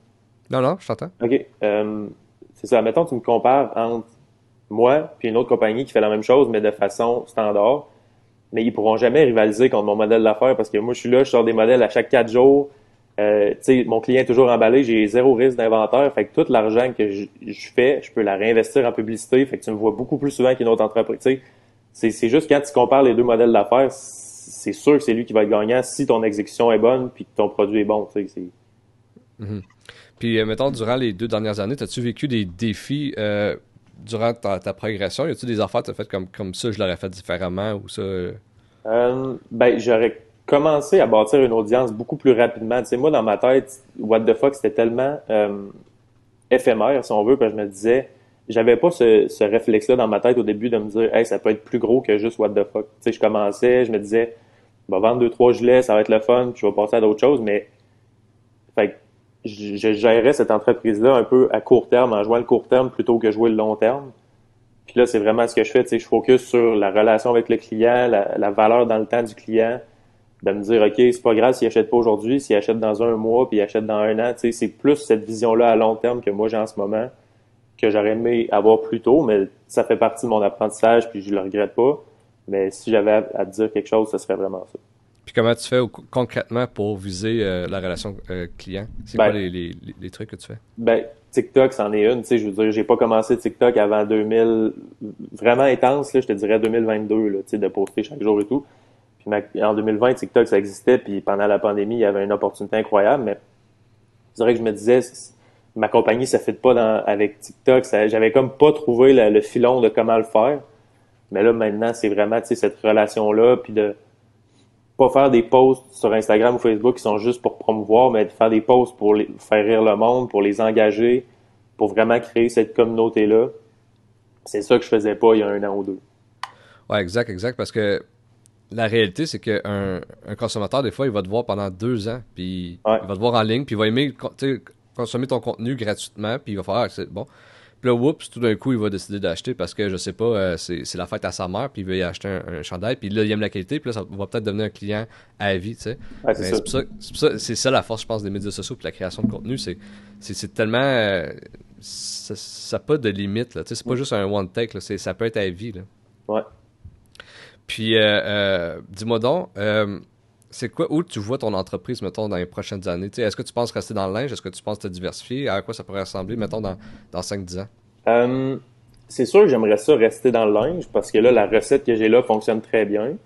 Non, non, je t'entends. OK. Euh, c'est ça. Admettons que tu me compares entre moi, puis une autre compagnie qui fait la même chose, mais de façon standard. Mais ils pourront jamais rivaliser contre mon modèle d'affaires parce que moi, je suis là, je sors des modèles à chaque quatre jours. Euh, mon client est toujours emballé, j'ai zéro risque d'inventaire. Fait que tout l'argent que je, fais, je peux la réinvestir en publicité. Fait que tu me vois beaucoup plus souvent qu'une autre entreprise. C'est juste quand tu compares les deux modèles d'affaires, c'est sûr que c'est lui qui va être gagnant si ton exécution est bonne puis que ton produit est bon. Mm-hmm. Puis, euh, mettons, durant les deux dernières années, as-tu vécu des défis euh, durant ta, progression? Y a-tu des affaires que tu as faites comme, comme ça, je l'aurais fait différemment ou ça? Euh? Euh, ben, j'aurais commencé à bâtir une audience beaucoup plus rapidement. Tu sais, moi, dans ma tête, What the fuck, c'était tellement éphémère, si on veut, que je me disais, j'avais pas ce, ce réflexe-là dans ma tête au début de me dire, hey, ça peut être plus gros que juste What the fuck. Tu sais, je commençais, je me disais, va vendre deux, trois gilets, ça va être le fun, puis je vais passer à d'autres choses, mais, fait je, gérais cette entreprise-là un peu à court terme, en jouant le court terme plutôt que jouer le long terme. Puis là, c'est vraiment ce que je fais, sais, je focus sur la relation avec le client, la, valeur dans le temps du client, de me dire, OK, c'est pas grave s'il achète pas aujourd'hui, s'il achète dans un mois, puis il achète dans un an, c'est plus cette vision-là à long terme que moi j'ai en ce moment, que j'aurais aimé avoir plus tôt, mais ça fait partie de mon apprentissage, puis je le regrette pas. Mais si j'avais à, à dire quelque chose, ce serait vraiment ça. Puis comment tu fais concrètement pour viser euh, la relation euh, client? C'est quoi ben, les, les, trucs que tu fais? Ben, TikTok, c'en est une. Tu sais, je veux dire, j'ai pas commencé TikTok avant 2000, vraiment intense, là, je te dirais 2022, là, tu sais, de poster chaque jour et tout. Puis en 2020, TikTok, ça existait, puis pendant la pandémie, il y avait une opportunité incroyable, mais je dirais que je me disais, ma compagnie, ça fait pas dans, avec TikTok, j'avais comme pas trouvé le filon de comment le faire. Mais là, maintenant, c'est vraiment, cette relation-là, puis de pas faire des posts sur Instagram ou Facebook qui sont juste pour promouvoir, mais de faire des posts pour les, faire rire le monde, pour les engager, pour vraiment créer cette communauté-là. C'est ça que je faisais pas il y a un an ou deux. Ouais, exact, exact, parce que la réalité, c'est qu'un un consommateur, des fois, il va te voir pendant deux ans, puis il va te voir en ligne, puis il va aimer consommer ton contenu gratuitement, puis il va faire, ah, c'est bon. Puis là, oups, tout d'un coup, il va décider d'acheter parce que, je sais pas, euh, c'est la fête à sa mère, puis il veut y acheter un, chandail, puis là, il aime la qualité, puis là, ça va peut-être devenir un client à vie, tu sais. c'est ça, ça, ça, la force, je pense, des médias sociaux puis la création de contenu, c'est tellement... Euh, ça n'a pas de limite, là, tu sais, c'est pas juste un one take, là, ça peut être à vie, là. Ouais. Puis, euh, dis-moi donc, c'est quoi, où tu vois ton entreprise, mettons, dans les prochaines années? Est-ce que tu penses rester dans le linge? Est-ce que tu penses te diversifier? À quoi ça pourrait ressembler, mettons, dans, dans 5-10 ans? Euh, c'est sûr que j'aimerais ça rester dans le linge parce que là, la recette que j'ai là fonctionne très bien.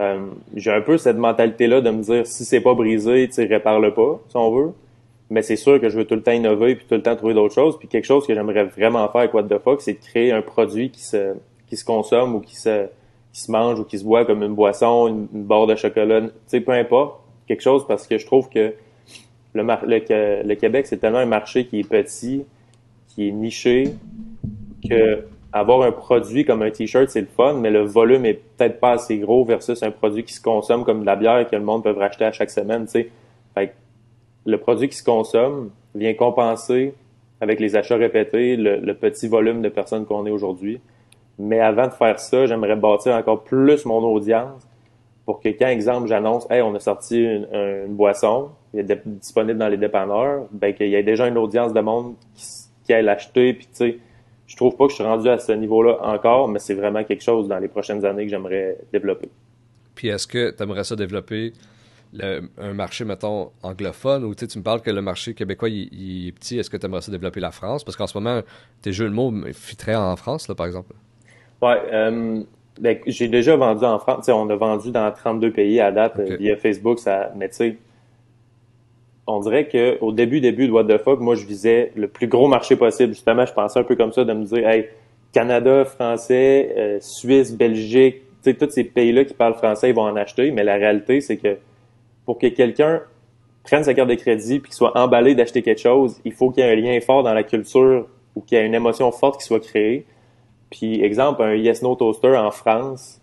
Euh, j'ai un peu cette mentalité-là de me dire si c'est pas brisé, tu répare-le pas, si on veut. Mais c'est sûr que je veux tout le temps innover puis tout le temps trouver d'autres choses. Puis quelque chose que j'aimerais vraiment faire avec What the Fuck, c'est de créer un produit qui se, qui se consomme ou qui se, qui se mange ou qui se boit comme une boisson, une, barre de chocolat, tu sais, peu importe, quelque chose parce que je trouve que le, le, le Québec, c'est tellement un marché qui est petit, qui est niché, que avoir un produit comme un t-shirt, c'est le fun, mais le volume est peut-être pas assez gros versus un produit qui se consomme comme de la bière que le monde peut racheter à chaque semaine, tu sais. Fait le produit qui se consomme vient compenser avec les achats répétés le petit volume de personnes qu'on est aujourd'hui. Mais avant de faire ça, j'aimerais bâtir encore plus mon audience pour que quand, exemple, j'annonce, hey, on a sorti une, boisson, il est disponible dans les dépanneurs, ben qu'il y ait déjà une audience de monde qui, qui aille l'acheter. Puis tu sais, je trouve pas que je suis rendu à ce niveau-là encore, mais c'est vraiment quelque chose dans les prochaines années que j'aimerais développer. Puis est-ce que tu aimerais ça développer un marché, mettons, anglophone, ou tu me parles que le marché québécois, il, est petit, est-ce que tu aimerais ça développer la France? Parce qu'en ce moment, tes jeux de mots fitteraient en France, là, par exemple. Ouais, euh, ben, j'ai déjà vendu en France. on a vendu dans 32 pays à date via Facebook, ça, mais tu sais, on dirait que au début, début de What the fuck, moi, je visais le plus gros marché possible. Justement, je pensais un peu comme ça, de me dire, hey, Canada, français, euh, Suisse, Belgique, tu sais, tous ces pays-là qui parlent français, ils vont en acheter. Mais la réalité, c'est que pour que quelqu'un prenne sa carte de crédit puis qu'il soit emballé d'acheter quelque chose, il faut qu'il y ait un lien fort dans la culture ou qu'il y ait une émotion forte qui soit créée. Puis, exemple, un Yes No Toaster en France,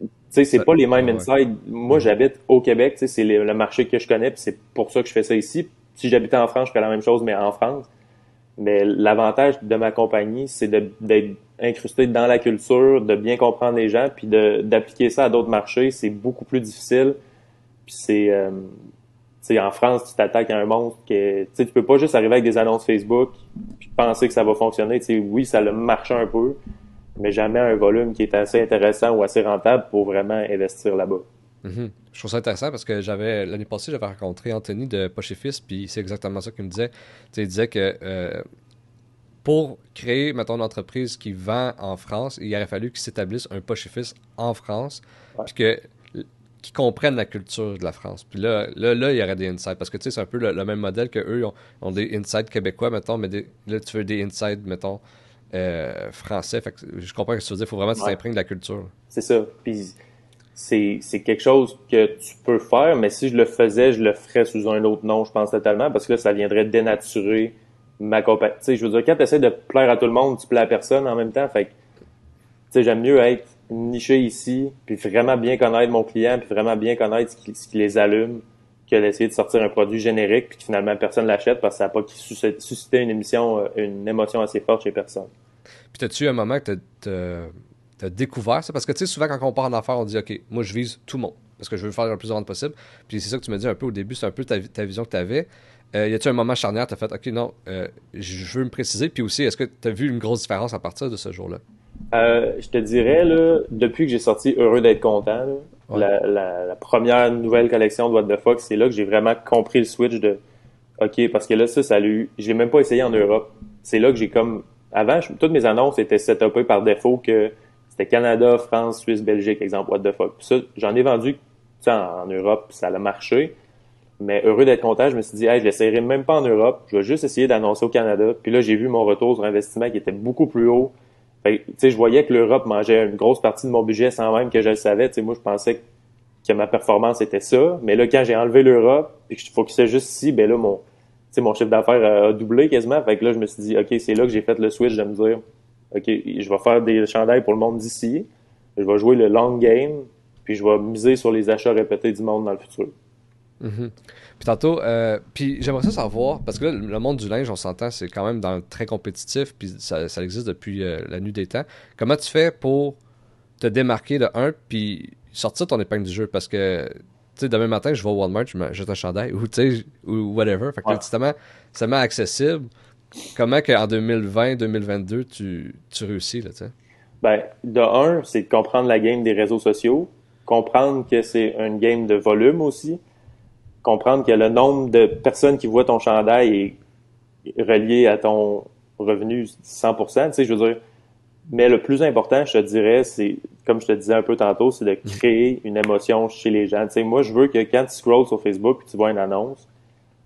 tu sais, c'est pas les mêmes insides. Moi, j'habite au Québec, tu sais, c'est le marché que je connais, puis c'est pour ça que je fais ça ici. Si j'habitais en France, je ferais la même chose, mais en France. Mais l'avantage de ma compagnie, c'est d'être incrusté dans la culture, de bien comprendre les gens, puis d'appliquer ça à d'autres marchés. C'est beaucoup plus difficile. Puis c'est, euh, en France, tu t'attaques à un monstre que, tu peux pas juste arriver avec des annonces Facebook puis penser que ça va fonctionner. sais, oui, ça le marche un peu, mais jamais un volume qui est assez intéressant ou assez rentable pour vraiment investir là-bas. Mm-hmm. Je trouve ça intéressant parce que j'avais l'année passée, j'avais rencontré Anthony de Poche et Fils, puis c'est exactement ça qu'il me disait. il disait que euh, pour créer, mettons, une entreprise qui vend en France, il aurait fallu qu'il s'établisse un Poche et Fils en France, puis que qui comprennent la culture de la France. Puis là, là, là il y aurait des insights. Parce que tu sais, c'est un peu le, même modèle que eux ont, ont, des insights québécois, mettons, mais là, tu veux des insights, mettons, euh, français. Fait que je comprends ce que tu veux dire. Il faut vraiment que tu t'imprègnes de la culture. C'est ça. Puis c'est quelque chose que tu peux faire, mais si je le faisais, je le ferais sous un autre nom, je pense totalement, parce que là, ça viendrait dénaturer ma compagnie. Tu sais, je veux dire, quand tu essaies de plaire à tout le monde, tu plais à personne en même temps. Fait que, tu sais, j'aime mieux être nicher ici, puis vraiment bien connaître mon client, puis vraiment bien connaître ce qui, les allume, que d'essayer de sortir un produit générique, puis que finalement personne l'achète parce que ça n'a pas suscité une émission, euh, émotion assez forte chez personne. Puis as-tu un moment que tu as, découvert ça? Parce que tu sais, souvent quand on part en affaires, on dit OK, moi je vise tout le monde, parce que je veux faire le plus de ventes possible. Puis c'est ça que tu me dis un peu au début, c'est un peu ta, vision que tu avais. Euh, y a-tu un moment charnière, tu as fait OK, non, euh, je veux me préciser, puis aussi, est-ce que tu as vu une grosse différence à partir de ce jour-là? Euh, je te dirais, là, depuis que j'ai sorti Heureux d'être content, la, première nouvelle collection de What the Fuck, c'est là que j'ai vraiment compris le switch de OK, parce que là, ça, ça a eu. Je l'ai même pas essayé en Europe. C'est là que j'ai comme. Avant, toutes mes annonces étaient setupées par défaut que c'était Canada, France, Suisse, Belgique, exemple, What the Fuck. ça, j'en ai vendu en, en Europe, ça a marché. Mais heureux d'être content, je me suis dit, hey, je l'essayerai même pas en Europe. Je vais juste essayer d'annoncer au Canada. Puis là, j'ai vu mon retour sur investissement qui était beaucoup plus haut fait, je voyais que l'Europe mangeait une grosse partie de mon budget sans même que je le savais. T'sais, moi, je pensais que ma performance était ça. Mais là, quand j'ai enlevé l'Europe et que je focusais juste ici, ben là, mon, mon chiffre d'affaires a doublé quasiment. Fait que là, je me suis dit, OK, c'est là que j'ai fait le switch de me dire, OK, je vais faire des chandails pour le monde d'ici. Je vais jouer le long game. Puis je vais miser sur les achats répétés du monde dans le futur. Mm-hmm. Puis tantôt, euh, puis j'aimerais ça savoir, parce que là, le monde du linge, on s'entend, c'est quand même dans très compétitif, puis ça, ça existe depuis euh, la nuit des temps. Comment tu fais pour te démarquer de un, puis sortir ton épingle du jeu? Parce que, tu sais, demain matin, je vais au Walmart, je jette un chandail, <laughs> ou tu sais, ou whatever. Fait que, justement, c'est tellement accessible. Comment qu'en 2020, 2022, tu, tu réussis, là, tu sais? Ben, de un, c'est de comprendre la game des réseaux sociaux, comprendre que c'est une game de volume aussi comprendre que le nombre de personnes qui voient ton chandail est relié à ton revenu 100%, tu sais, je veux dire. Mais le plus important, je te dirais, c'est, comme je te disais un peu tantôt, c'est de créer une émotion chez les gens. Tu sais, moi, je veux que quand tu scrolls sur Facebook puis tu vois une annonce,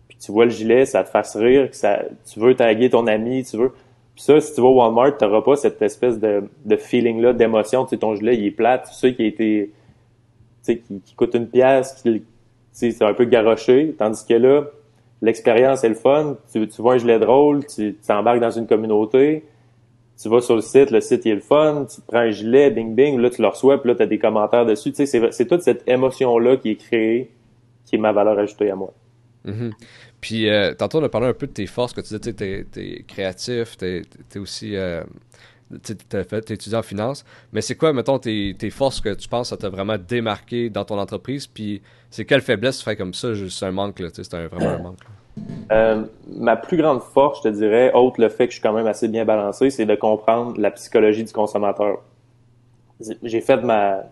puis tu vois le gilet, ça te fasse rire, que ça, tu veux taguer ton ami, tu veux. Puis ça, si tu vas au Walmart, tu n'auras pas cette espèce de, de feeling-là, d'émotion. Tu sais, ton gilet, il est plate. Tu sais, qui a été, tu sais, qui, qui coûte une pièce, qui, c'est un peu garoché, tandis que là, l'expérience est le fun, tu, vois un gilet drôle, tu t'embarques dans une communauté, tu vas sur le site, le site est le fun, tu prends un gilet, bing bing, là tu le reçois, puis là tu as des commentaires dessus. Tu sais, c'est toute cette émotion-là qui est créée, qui est ma valeur ajoutée à moi. Mm-hmm. Puis euh, tantôt on a parlé un peu de tes forces, que tu disais, tu es, créatif, tu aussi... Euh, tu fait, étudié en finance, mais c'est quoi, mettons, tes, forces que tu penses ça t'a vraiment démarqué dans ton entreprise, puis c'est quelle faiblesse tu fais comme ça, c'est un manque, là, c'est un, vraiment un manque. Euh, ma plus grande force, je te dirais, autre le fait que je suis quand même assez bien balancé, c'est de comprendre la psychologie du consommateur. J'ai fait ma,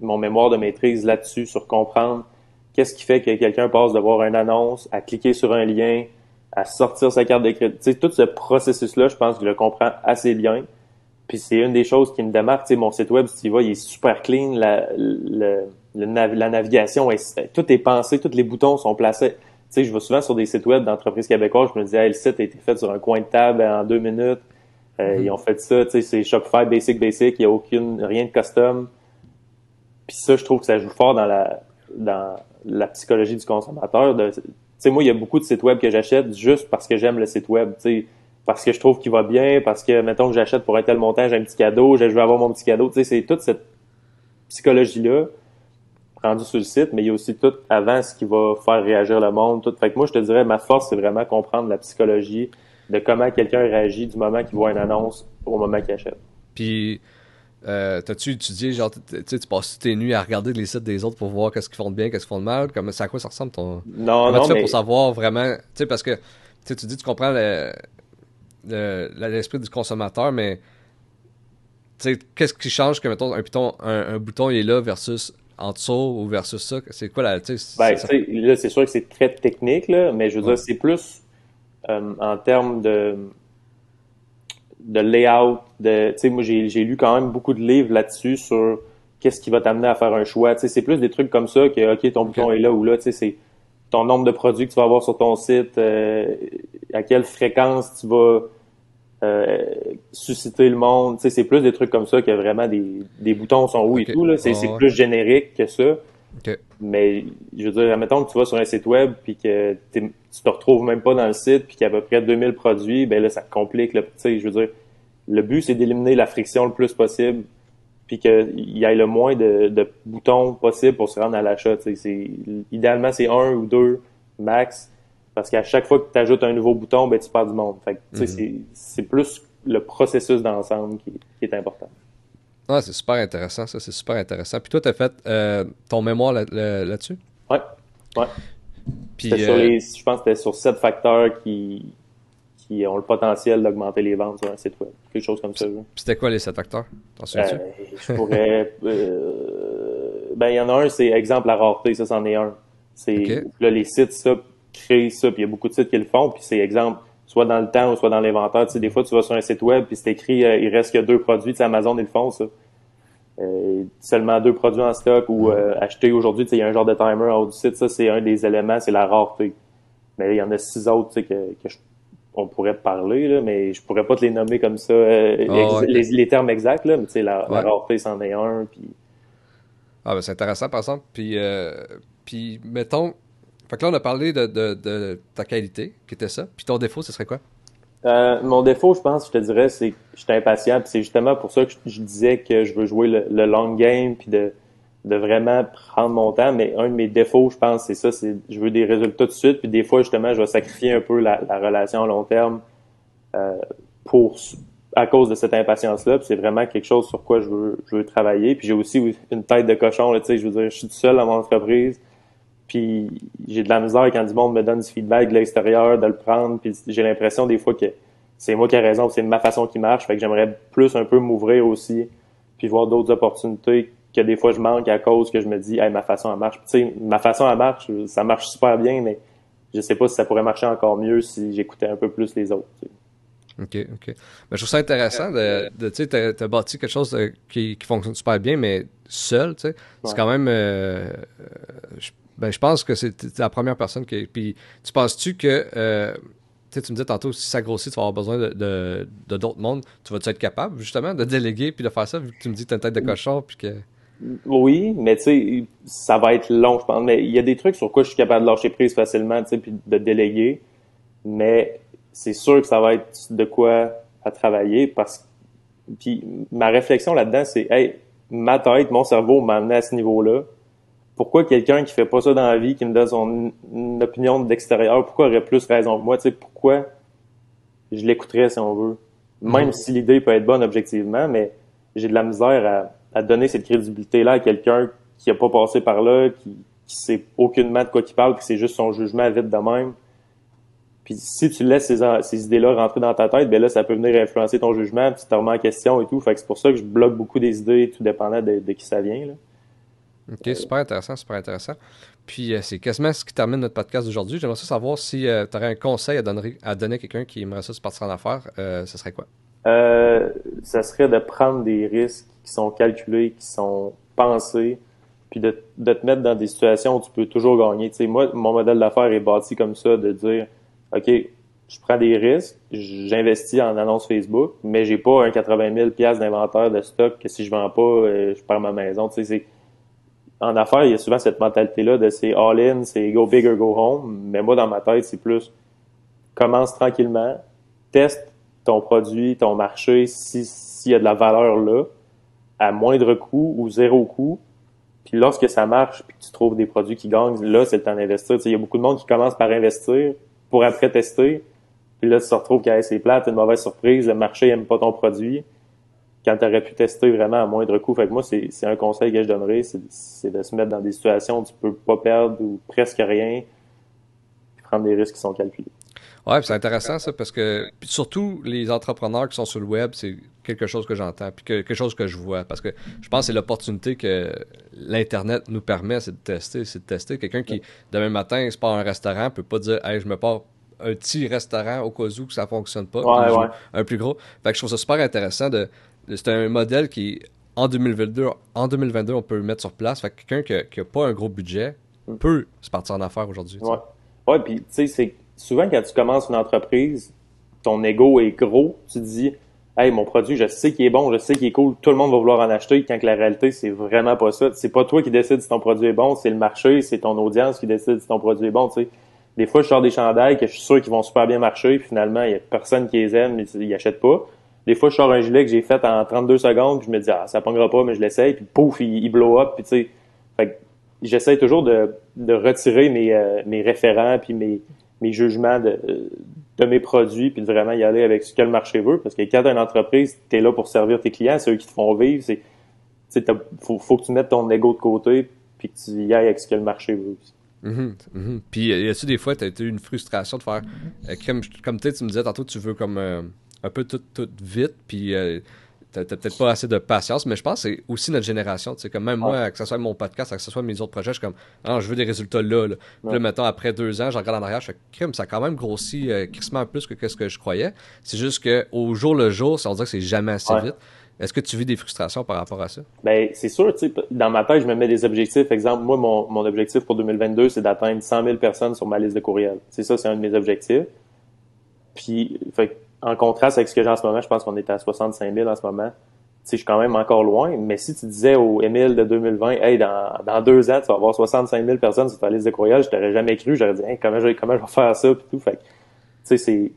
mon mémoire de maîtrise là-dessus, sur comprendre qu'est-ce qui fait que quelqu'un passe de voir une annonce à cliquer sur un lien, à sortir sa carte de crédit. Tu sais, tout ce processus-là, je pense que je le comprends assez bien. Puis c'est une des choses qui me démarque. Tu sais, mon site web, si tu vois, il est super clean. La, la navigation, est, tout est pensé, tous les boutons sont placés. Tu sais, je vais souvent sur des sites web d'entreprises québécoises, je me dis, hey, le site a été fait sur un coin de table en deux minutes. Euh, mm-hmm. Ils ont fait ça, tu sais, c'est Shopify basic basic, il n'y a aucune, rien de custom. Puis ça, je trouve que ça joue fort dans la, dans la psychologie du consommateur. De, tu sais, moi, il y a beaucoup de sites web que j'achète juste parce que j'aime le site web, tu sais, parce que je trouve qu'il va bien, parce que, mettons que j'achète pour un tel montant, j'ai un petit cadeau, je veux avoir mon petit cadeau, tu sais, c'est toute cette psychologie-là rendu sur le site, mais il y a aussi tout avant ce qui va faire réagir le monde. Tout. Fait que moi, je te dirais, ma force, c'est vraiment comprendre la psychologie de comment quelqu'un réagit du moment qu'il voit une annonce au moment qu'il achète. Puis, euh, t'as-tu étudié, genre, tu passes tes nuits à regarder les sites des autres pour voir qu'est-ce qu'ils font de bien, qu'est-ce qu'ils font de mal? Comme, c'est à quoi ça ressemble ton. Non, non. tu fais pour savoir vraiment. Tu sais, parce que tu dis, tu comprends l'esprit du consommateur, mais qu'est-ce qui change que, mettons, un, un, un bouton il est là versus en dessous ou versus ça? C'est quoi la. Ben, là, c'est sûr que c'est très technique, là, mais je veux dire, c'est plus euh, en termes de, de layout. De, moi, j'ai lu quand même beaucoup de livres là-dessus sur qu'est-ce qui va t'amener à faire un choix. C'est plus des trucs comme ça que, OK, ton bouton est là ou là. C'est ton nombre de produits que tu vas avoir sur ton site, euh, à quelle fréquence tu vas euh, susciter le monde. C'est plus des trucs comme ça que vraiment des, des boutons sont où et tout. C'est plus générique que ça. Mais je veux dire, admettons que tu vas sur un site web puis que tu te retrouves même pas dans le site puis qu'il y a à peu près 2000 produits, ben là, ça complique. Là, je veux dire, le but, c'est d'éliminer la friction le plus possible puis qu'il y ait le moins de, de, boutons possible pour se rendre à l'achat. Idéalement, c'est un ou deux max parce qu'à chaque fois que tu ajoutes un nouveau bouton, ben, tu perds du monde. Fait mm-hmm. c'est plus le processus d'ensemble qui, est important. Ah, c'est super intéressant, ça, c'est super intéressant. Puis toi, tu as fait euh, ton mémoire là-dessus? ouais. ouais. Puis, sur euh, les, je pense que c'était sur sept facteurs qui, qui ont le potentiel d'augmenter les ventes sur un site web. Quelque chose comme ça. C'était quoi les sept souviens-tu? Euh, je pourrais... <laughs> ben, il y en a un, c'est exemple la rareté, ça, c'en est un. C'est, là, les sites, ça, créer ça, puis il y a beaucoup de sites qui le font, puis c'est exemple, soit dans le temps ou soit dans l'inventaire. Tu sais, des fois, tu vas sur un site web, puis c'est écrit, euh, il reste que deux produits. Tu sais, Amazon, ils le font, ça. Euh, seulement deux produits en stock ou euh, acheter aujourd'hui, tu sais, il y a un genre de timer en haut du site. Ça, c'est un des éléments, c'est la rareté. Mais il y en a six autres, tu sais, que, que on pourrait parler, là, mais je pourrais pas te les nommer comme ça, ah, les, termes exacts, là, mais tu sais, la, rareté, c'en est un, puis... Ah, ben c'est intéressant, par exemple. Puis, puis mettons, fait que là, on a parlé de, ta qualité, qui était ça. Puis ton défaut, ce serait quoi? Euh, mon défaut, je pense, je te dirais, c'est que je suis impatient. C'est justement pour ça que je, disais que je veux jouer le, long game, puis de, de vraiment prendre mon temps. Mais un de mes défauts, je pense, c'est ça, c'est je veux des résultats tout de suite. Puis des fois, justement, je vais sacrifier un peu la, relation à long terme euh, pour à cause de cette impatience-là. C'est vraiment quelque chose sur quoi je veux, je veux travailler. Puis j'ai aussi une tête de cochon. Là, je veux dire, je suis tout seul dans mon entreprise puis j'ai de la misère quand du monde me donne du feedback de l'extérieur, de le prendre. Puis j'ai l'impression des fois que c'est moi qui ai raison, c'est ma façon qui marche. Fait que j'aimerais plus un peu m'ouvrir aussi, puis voir d'autres opportunités que des fois je manque à cause que je me dis, hey, ma façon elle marche. Tu sais, ma façon elle marche, ça marche super bien, mais je sais pas si ça pourrait marcher encore mieux si j'écoutais un peu plus les autres. OK, OK. Mais je trouve ça intéressant de, tu sais, t'as bâti quelque chose qui, qui, fonctionne super bien, mais seul, tu sais. C'est quand même, euh, ben, je pense que c'est la première personne qui. Puis, tu penses-tu que. Euh, tu me disais tantôt, si ça grossit, tu vas avoir besoin de, d'autres mondes. Tu vas-tu être capable, justement, de déléguer puis de faire ça, vu que tu me dis que tu une tête de cochon, puis que. Oui, mais tu sais, ça va être long, je pense. Mais il y a des trucs sur quoi je suis capable de lâcher prise facilement, tu sais, puis de déléguer. Mais c'est sûr que ça va être de quoi à travailler parce que. Puis ma réflexion là-dedans, c'est, hey, ma tête, mon cerveau m'a amené à ce niveau-là pourquoi quelqu'un qui fait pas ça dans la vie, qui me donne son opinion d'extérieur, pourquoi aurait plus raison que moi? Tu sais, pourquoi je l'écouterais si on veut? Même mhm. si l'idée peut être bonne objectivement, mais j'ai de la misère à, donner cette crédibilité-là à quelqu'un qui a pas passé par là, qui, qui sait aucunement de quoi il parle, qui c'est juste son jugement vite de même. Puis si tu laisses ces, ces idées-là rentrer dans ta tête, ben là, ça peut venir influencer ton jugement, puis tu te remets en question et tout. Fait que c'est pour ça que je bloque beaucoup des idées, tout dépendant de, de qui ça vient. Là. Ok, super intéressant, super intéressant. Puis euh, c'est quasiment ce qui termine notre podcast d'aujourd'hui. J'aimerais savoir si tu aurais un conseil à donner à, donner quelqu'un qui aimerait ça se partir en affaires, ce serait quoi? ça serait de prendre des risques qui sont calculés, qui sont pensés, puis de, de, te mettre dans des situations où tu peux toujours gagner. Moi, mon modèle d'affaires est bâti comme ça, de dire, OK, je prends des risques, j'investis en annonce Facebook, mais j'ai pas un 80 000 d'inventaire de stock que si je vends pas, euh, je perds ma maison. En affaires, il y a souvent cette mentalité-là de c'est all-in, c'est go big or go home. Mais moi, dans ma tête, c'est plus commence tranquillement, teste ton produit, ton marché, s'il y a de la valeur là, à moindre coût ou zéro coût, puis lorsque ça marche, puis que tu trouves des produits qui gagnent, là, c'est le temps d'investir. Il y a beaucoup de monde qui commence par investir pour après tester. Puis là, tu te retrouves qu'à c'est plate, une mauvaise surprise, le marché aime pas ton produit. Quand tu aurais pu tester vraiment à moindre coût. Fait que moi, c'est un conseil que je donnerais, c'est de se mettre dans des situations où tu peux pas perdre ou presque rien, puis prendre des risques qui sont calculés. Ouais, c'est intéressant ça parce que surtout les entrepreneurs qui sont sur le web, c'est quelque chose que j'entends puis quelque chose que je vois parce que je pense que c'est l'opportunité que l'internet nous permet, c'est de tester, c'est de tester quelqu'un qui demain matin se part un restaurant peut pas dire "Hey, je me pars un petit restaurant au cas où que ça fonctionne pas, un plus gros." Fait que je trouve ça super intéressant de, c'est un modèle qui en 2022 en 2022 on peut le mettre sur place. Fait que quelqu'un qui, n'a pas un gros budget mm. peut se partir en affaires aujourd'hui. Ouais. Ouais, puis tu sais c'est souvent, quand tu commences une entreprise, ton ego est gros. Tu te dis, hey, mon produit, je sais qu'il est bon, je sais qu'il est cool, tout le monde va vouloir en acheter. Quand la réalité, c'est vraiment pas ça. C'est pas toi qui décides si ton produit est bon, c'est le marché, c'est ton audience qui décide si ton produit est bon. Tu sais. Des fois, je sors des chandails que je suis sûr qu'ils vont super bien marcher, puis finalement, il y a personne qui les aime, mais ils achètent pas. Des fois, je sors un gilet que j'ai fait en 32 secondes, puis je me dis, ah, ça pongera pas, mais je l'essaye, puis pouf, il, blow up, puis tu sais. J'essaie toujours de, de retirer mes, euh, mes référents, puis mes, mes jugements de, de mes produits, puis de vraiment y aller avec ce que le marché veut. Parce que quand tu une entreprise, tu es là pour servir tes clients, c'est eux qui te font vivre. C'est, faut, faut que tu mettes ton ego de côté, puis que tu y ailles avec ce que le marché veut. Mm-hmm. Puis y a-tu des fois, tu as eu une frustration de faire, euh, comme, comme tu me disais tantôt, tu veux comme euh, un peu tout, tout vite, puis euh, t'as peut-être pas assez de patience, mais je pense que c'est aussi notre génération. Tu sais, comme même moi, que ce soit mon podcast, que ce soit mes autres projets, je suis comme, ah, je veux des résultats là. là. Puis là, mettons, après deux ans, je regarde en arrière, je fais, crime, ça a quand même grossi euh, crissement plus que ce que je croyais. C'est juste qu'au jour le jour, ça veut dire que c'est jamais assez vite. Est-ce que tu vis des frustrations par rapport à ça? Ben, c'est sûr, tu sais, dans ma tête, je me mets des objectifs. Exemple, moi, mon, mon objectif pour 2022, c'est d'atteindre 100 000 personnes sur ma liste de courriels. C'est ça, c'est un de mes objectifs. Puis, fait en contraste avec ce que j'ai en ce moment, je pense qu'on est à 65 000 en ce moment. je suis quand même encore loin, mais si tu disais au Émile de 2020, hey, dans, dans deux ans, tu vas avoir 65 000 personnes sur ta liste de courriel, je t'aurais jamais cru, j'aurais dit, hey, comment, je, comment je vais faire ça, puis tout. Fait tu sais, c'est,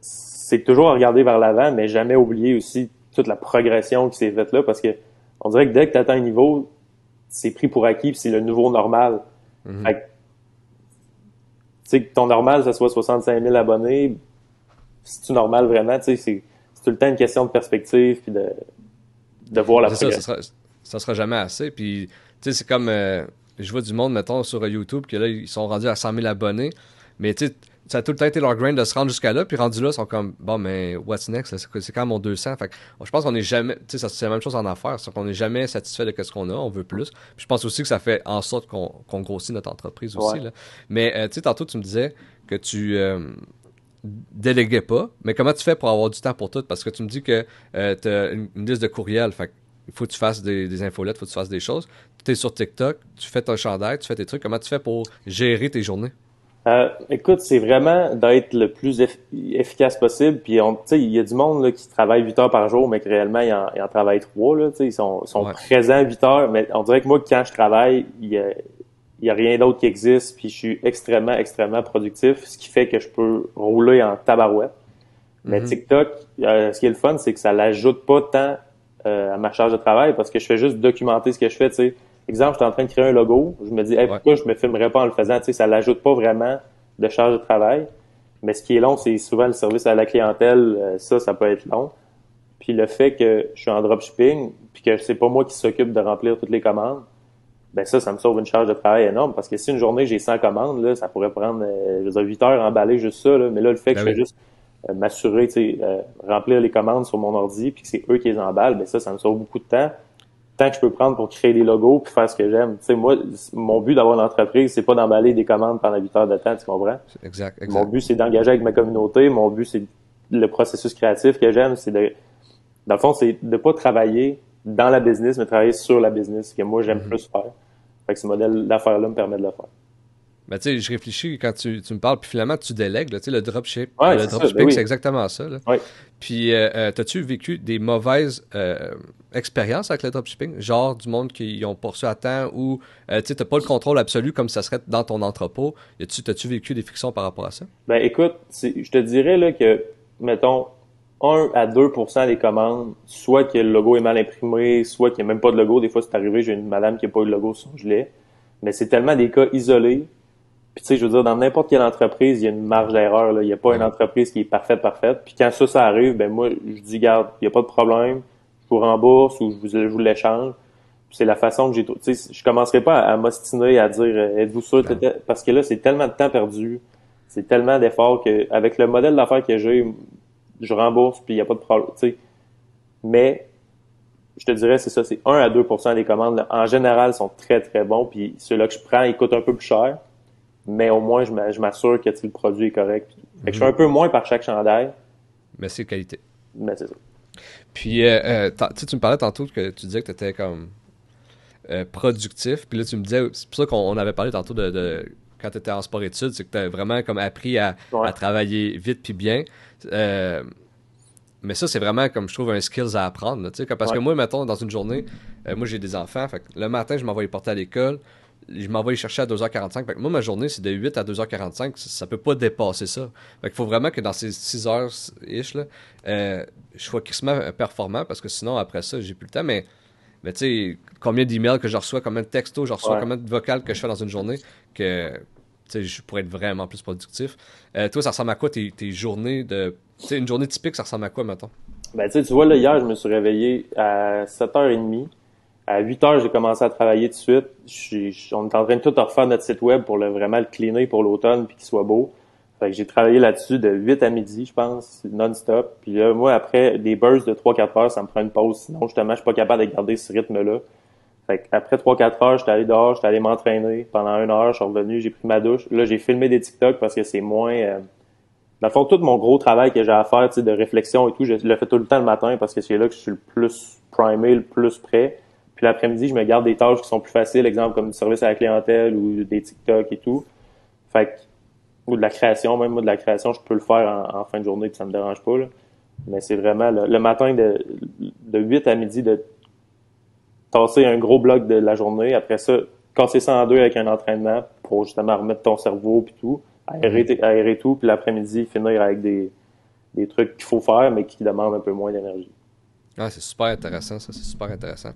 c'est toujours à regarder vers l'avant, mais jamais oublier aussi toute la progression qui s'est faite là, parce que on dirait que dès que tu atteins un niveau, c'est pris pour acquis, puis c'est le nouveau normal. Mm-hmm. tu sais, que ton normal, ça soit 65 000 abonnés, c'est-tu normal vraiment? Tu sais, c'est tout le temps une question de perspective puis de, de voir la progression. Ça, ça, sera, ça sera jamais assez. Puis, tu sais, c'est comme. Euh, je vois du monde, mettons, sur YouTube, que là, ils sont rendus à 100 000 abonnés. Mais, tu sais, ça a tout le temps été leur grain de se rendre jusqu'à là, puis rendu là, ils sont comme, bon, mais what's next? C'est quand mon 200. Fait que, je pense qu'on n'est jamais, tu sais, c'est la même chose en affaires, c'est qu'on n'est jamais satisfait de ce qu'on a, on veut plus. Puis je pense aussi que ça fait en sorte qu'on grossit notre entreprise aussi. Là. Mais, euh, tu sais, tantôt, tu me disais que tu, euh, déléguais pas. Mais comment tu fais pour avoir du temps pour tout? Parce que tu me dis que euh, tu as une, liste de courriels. Fait il faut que tu fasses des, des infolettes, il faut que tu fasses des choses. Tu es sur TikTok, tu fais ton chandail, tu fais tes trucs. Comment tu fais pour gérer tes journées? Euh, écoute, c'est vraiment d'être le plus efficace possible. Puis, il y a du monde là, qui travaille 8 heures par jour, mais que réellement, ils en, en travaillent 3. Là, ils sont, sont présents 8 heures. Mais on dirait que moi, quand je travaille, il y a, il n'y a rien d'autre qui existe, puis je suis extrêmement, extrêmement productif, ce qui fait que je peux rouler en tabarouette. Mais mhm. TikTok, euh, ce qui est le fun, c'est que ça l'ajoute pas tant euh, à ma charge de travail parce que je fais juste documenter ce que je fais. Sais. Exemple, je suis en train de créer un logo, je me dis pourquoi je me filmerais pas en le faisant, sais, ça l'ajoute pas vraiment de charge de travail. Mais ce qui est long, c'est souvent le service à la clientèle, euh, ça, ça peut être long. Puis le fait que je suis en dropshipping, puis que c'est pas moi qui s'occupe de remplir toutes les commandes, ben ça, ça me sauve une charge de travail énorme parce que si une journée j'ai 100 commandes, là, ça pourrait prendre euh, je veux dire, 8 heures à emballer juste ça. Là. Mais là, le fait que ben je fais juste euh, m'assurer, euh, remplir les commandes sur mon ordi puis que c'est eux qui les emballent, ben ça, ça me sauve beaucoup de temps. temps que je peux prendre pour créer des logos puis faire ce que j'aime. Tu sais, moi, mon but d'avoir une entreprise, c'est pas d'emballer des commandes pendant 8 heures de temps, tu comprends? Exact, exact. Mon but, c'est d'engager avec ma communauté. Mon but, c'est le processus créatif que j'aime, c'est de, dans le fond, c'est de pas travailler dans la business, mais travailler sur la business, que moi, j'aime Mhm. plus faire. Fait que ce modèle d'affaires-là me permet de le faire. Ben, tu sais, je réfléchis quand tu, tu me parles, puis finalement, tu délègues, là, tu sais, le dropship. Ouais, le dropshipping, ben oui. c'est exactement ça, là. Ouais. Puis, euh, euh, t'as-tu vécu des mauvaises euh, expériences avec le dropshipping? Genre du monde qui ont poursu à temps ou, euh, tu sais, t'as pas le contrôle absolu comme ça serait dans ton entrepôt. T'as-tu vécu des frictions par rapport à ça? Ben écoute, je te dirais là que, mettons, 1 à 2% des commandes, soit que le logo est mal imprimé, soit qu'il n'y a même pas de logo. Des fois, c'est arrivé, j'ai une madame qui n'a pas eu de logo sur son gilet. Mais c'est tellement des cas isolés. Puis tu sais, je veux dire, dans n'importe quelle entreprise, il y a une marge d'erreur. Il n'y a pas une entreprise qui est parfaite, parfaite. Puis quand ça, ça arrive, ben moi, je dis, garde, il n'y a pas de problème. Je vous rembourse ou je vous, je vous l'échange. C'est la façon que j'ai... trou- Tu sais, je commencerai pas à, à m'ostiner, à dire, euh, êtes-vous sûr? Parce que là, c'est tellement de temps perdu. C'est tellement d'efforts que, avec le modèle d'affaires que j'ai, je rembourse puis il n'y a pas de problème. Mais je te dirais, c'est ça, c'est 1 à 2% des commandes, là, en général, sont très, très bons. Puis ceux-là que je prends, ils coûtent un peu plus cher. Mais au moins, je m'a- je m'assure que le produit est correct. Fait que je fais un peu moins par chaque chandail, Mais c'est qualité. mais c'est ça. Puis, euh, euh, tu me parlais tantôt que tu disais que tu étais comme euh, productif. Puis là, tu me disais, c'est pour ça qu'on on avait parlé tantôt de, de- quand tu étais en sport-études, c'est que tu as vraiment comme appris à, Ouais. à travailler vite puis bien. Euh, mais ça, c'est vraiment comme je trouve un skills à apprendre. là, parce que moi, mettons, dans une journée, euh, moi j'ai des enfants. Fait que le matin, je m'envoie les porter à l'école. Je m'envoie les chercher à 2h45. Fait que moi, ma journée, c'est de 8 à 2h45. Ça, ça peut pas dépasser ça. Fait qu'il faut vraiment que dans ces 6 heures-ish, là, euh, je sois crissement performant parce que sinon, après ça, j'ai plus le temps. Mais, mais tu sais, combien d'emails que je reçois, combien de textos je reçois, Ouais. combien de vocales que je fais dans une journée que je pourrais être vraiment plus productif. Euh, toi, ça ressemble à quoi tes, journées de. Sais, une journée typique, ça ressemble à quoi, mettons? Ben, tu vois, là, hier, je me suis réveillé à 7h30. À 8h, j'ai commencé à travailler tout de suite. On est en train de tout refaire notre site web pour le, vraiment le cleaner pour l'automne puis qu'il soit beau. Fait que j'ai travaillé là-dessus de 8 à midi, je pense, non-stop. Puis là, moi, après des bursts de 3-4 heures, ça me prend une pause. Sinon, justement, je suis pas capable de garder ce rythme-là. Fait après 3-4 heures, j'étais allé dehors, j'étais allé m'entraîner. Pendant une heure, je suis revenu, j'ai pris ma douche. Là, j'ai filmé des TikTok parce que c'est moins... euh, dans le fond, tout mon gros travail que j'ai à faire, de réflexion et tout, je le fais tout le temps le matin parce que c'est là que je suis le plus primé, le plus prêt. Puis l'après-midi, je me garde des tâches qui sont plus faciles, exemple comme du service à la clientèle ou des TikTok et tout. Fait que, ou de la création, même moi de la création, je peux le faire en, en fin de journée puis ça me dérange pas. Là. Mais c'est vraiment le, le matin de, de 8 à midi de tasser un gros bloc de la journée. Après ça, casser ça en deux avec un entraînement pour justement remettre ton cerveau puis tout, aérer, aérer tout, puis l'après-midi finir avec des, des trucs qu'il faut faire mais qui demandent un peu moins d'énergie. Ah, c'est super intéressant, ça, c'est super intéressant.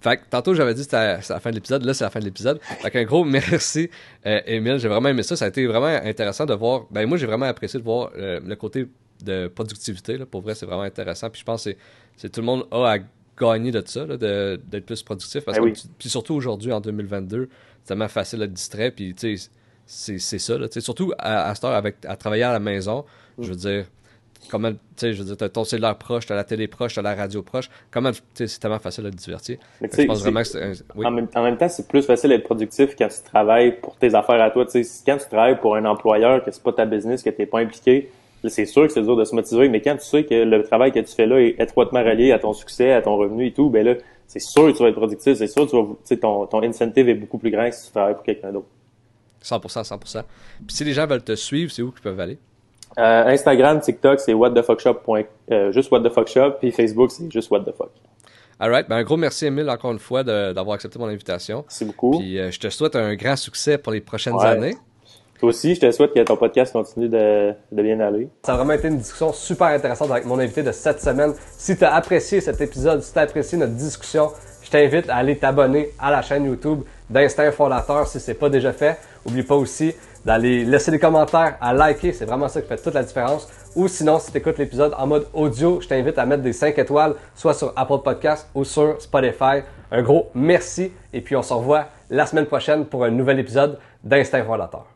Fait tantôt, j'avais dit que c'était la fin de l'épisode, là, c'est la fin de l'épisode. Fait qu'un gros <laughs> merci, euh, Émile, j'ai vraiment aimé ça, ça a été vraiment intéressant de voir, ben moi, j'ai vraiment apprécié de voir euh, le côté de productivité, là, pour vrai, c'est vraiment intéressant, puis je pense que c'est tout le monde a à gagner de ça, d'être plus productif, parce Ben que, oui. tu- puis surtout aujourd'hui, en 2022, c'est tellement facile d'être distrait, puis tu sais, c'est, c'est ça, là, surtout à, à cette heure, avec, à travailler à la maison, je veux dire, comment, tu sais, je veux dire, t'as ton cellulaire proche, t'as la télé proche, t'as la radio proche, comment, tu sais, c'est tellement facile de te divertir. Mais je pense vraiment que c'est un- oui. En, même, en même temps, c'est plus facile d'être productif quand tu travailles pour tes affaires à toi. Tu sais, quand tu travailles pour un employeur, que c'est pas ta business, que t'es pas impliqué, c'est sûr que c'est dur de se motiver, mais quand tu sais que le travail que tu fais là est étroitement relié à ton succès, à ton revenu et tout, ben là, c'est sûr que tu vas être productif, c'est sûr que tu vas, ton, ton incentive est beaucoup plus grand que si tu travailles pour quelqu'un d'autre. 100%, 100%. Puis si les gens veulent te suivre, c'est où qu'ils peuvent aller? Euh, Instagram, TikTok, c'est whatthefuckshop. Euh, juste what the fuck shop, puis Facebook, c'est juste what the fuck. Alright, ben un gros merci Emile encore une fois d'avoir accepté mon invitation. Merci beaucoup. Puis euh, je te souhaite un grand succès pour les prochaines Ouais. années. Toi aussi, je te souhaite que ton podcast continue de, de bien aller. Ça a vraiment été une discussion super intéressante avec mon invité de cette semaine. Si tu as apprécié cet épisode, si tu as apprécié notre discussion, je t'invite à aller t'abonner à la chaîne YouTube d'Instinct Fondateur si c'est pas déjà fait. Oublie pas aussi d'aller laisser des commentaires, à liker, c'est vraiment ça qui fait toute la différence. Ou sinon, si tu écoutes l'épisode en mode audio, je t'invite à mettre des 5 étoiles, soit sur Apple Podcast ou sur Spotify. Un gros merci et puis on se revoit la semaine prochaine pour un nouvel épisode d'Instinct Fondateur.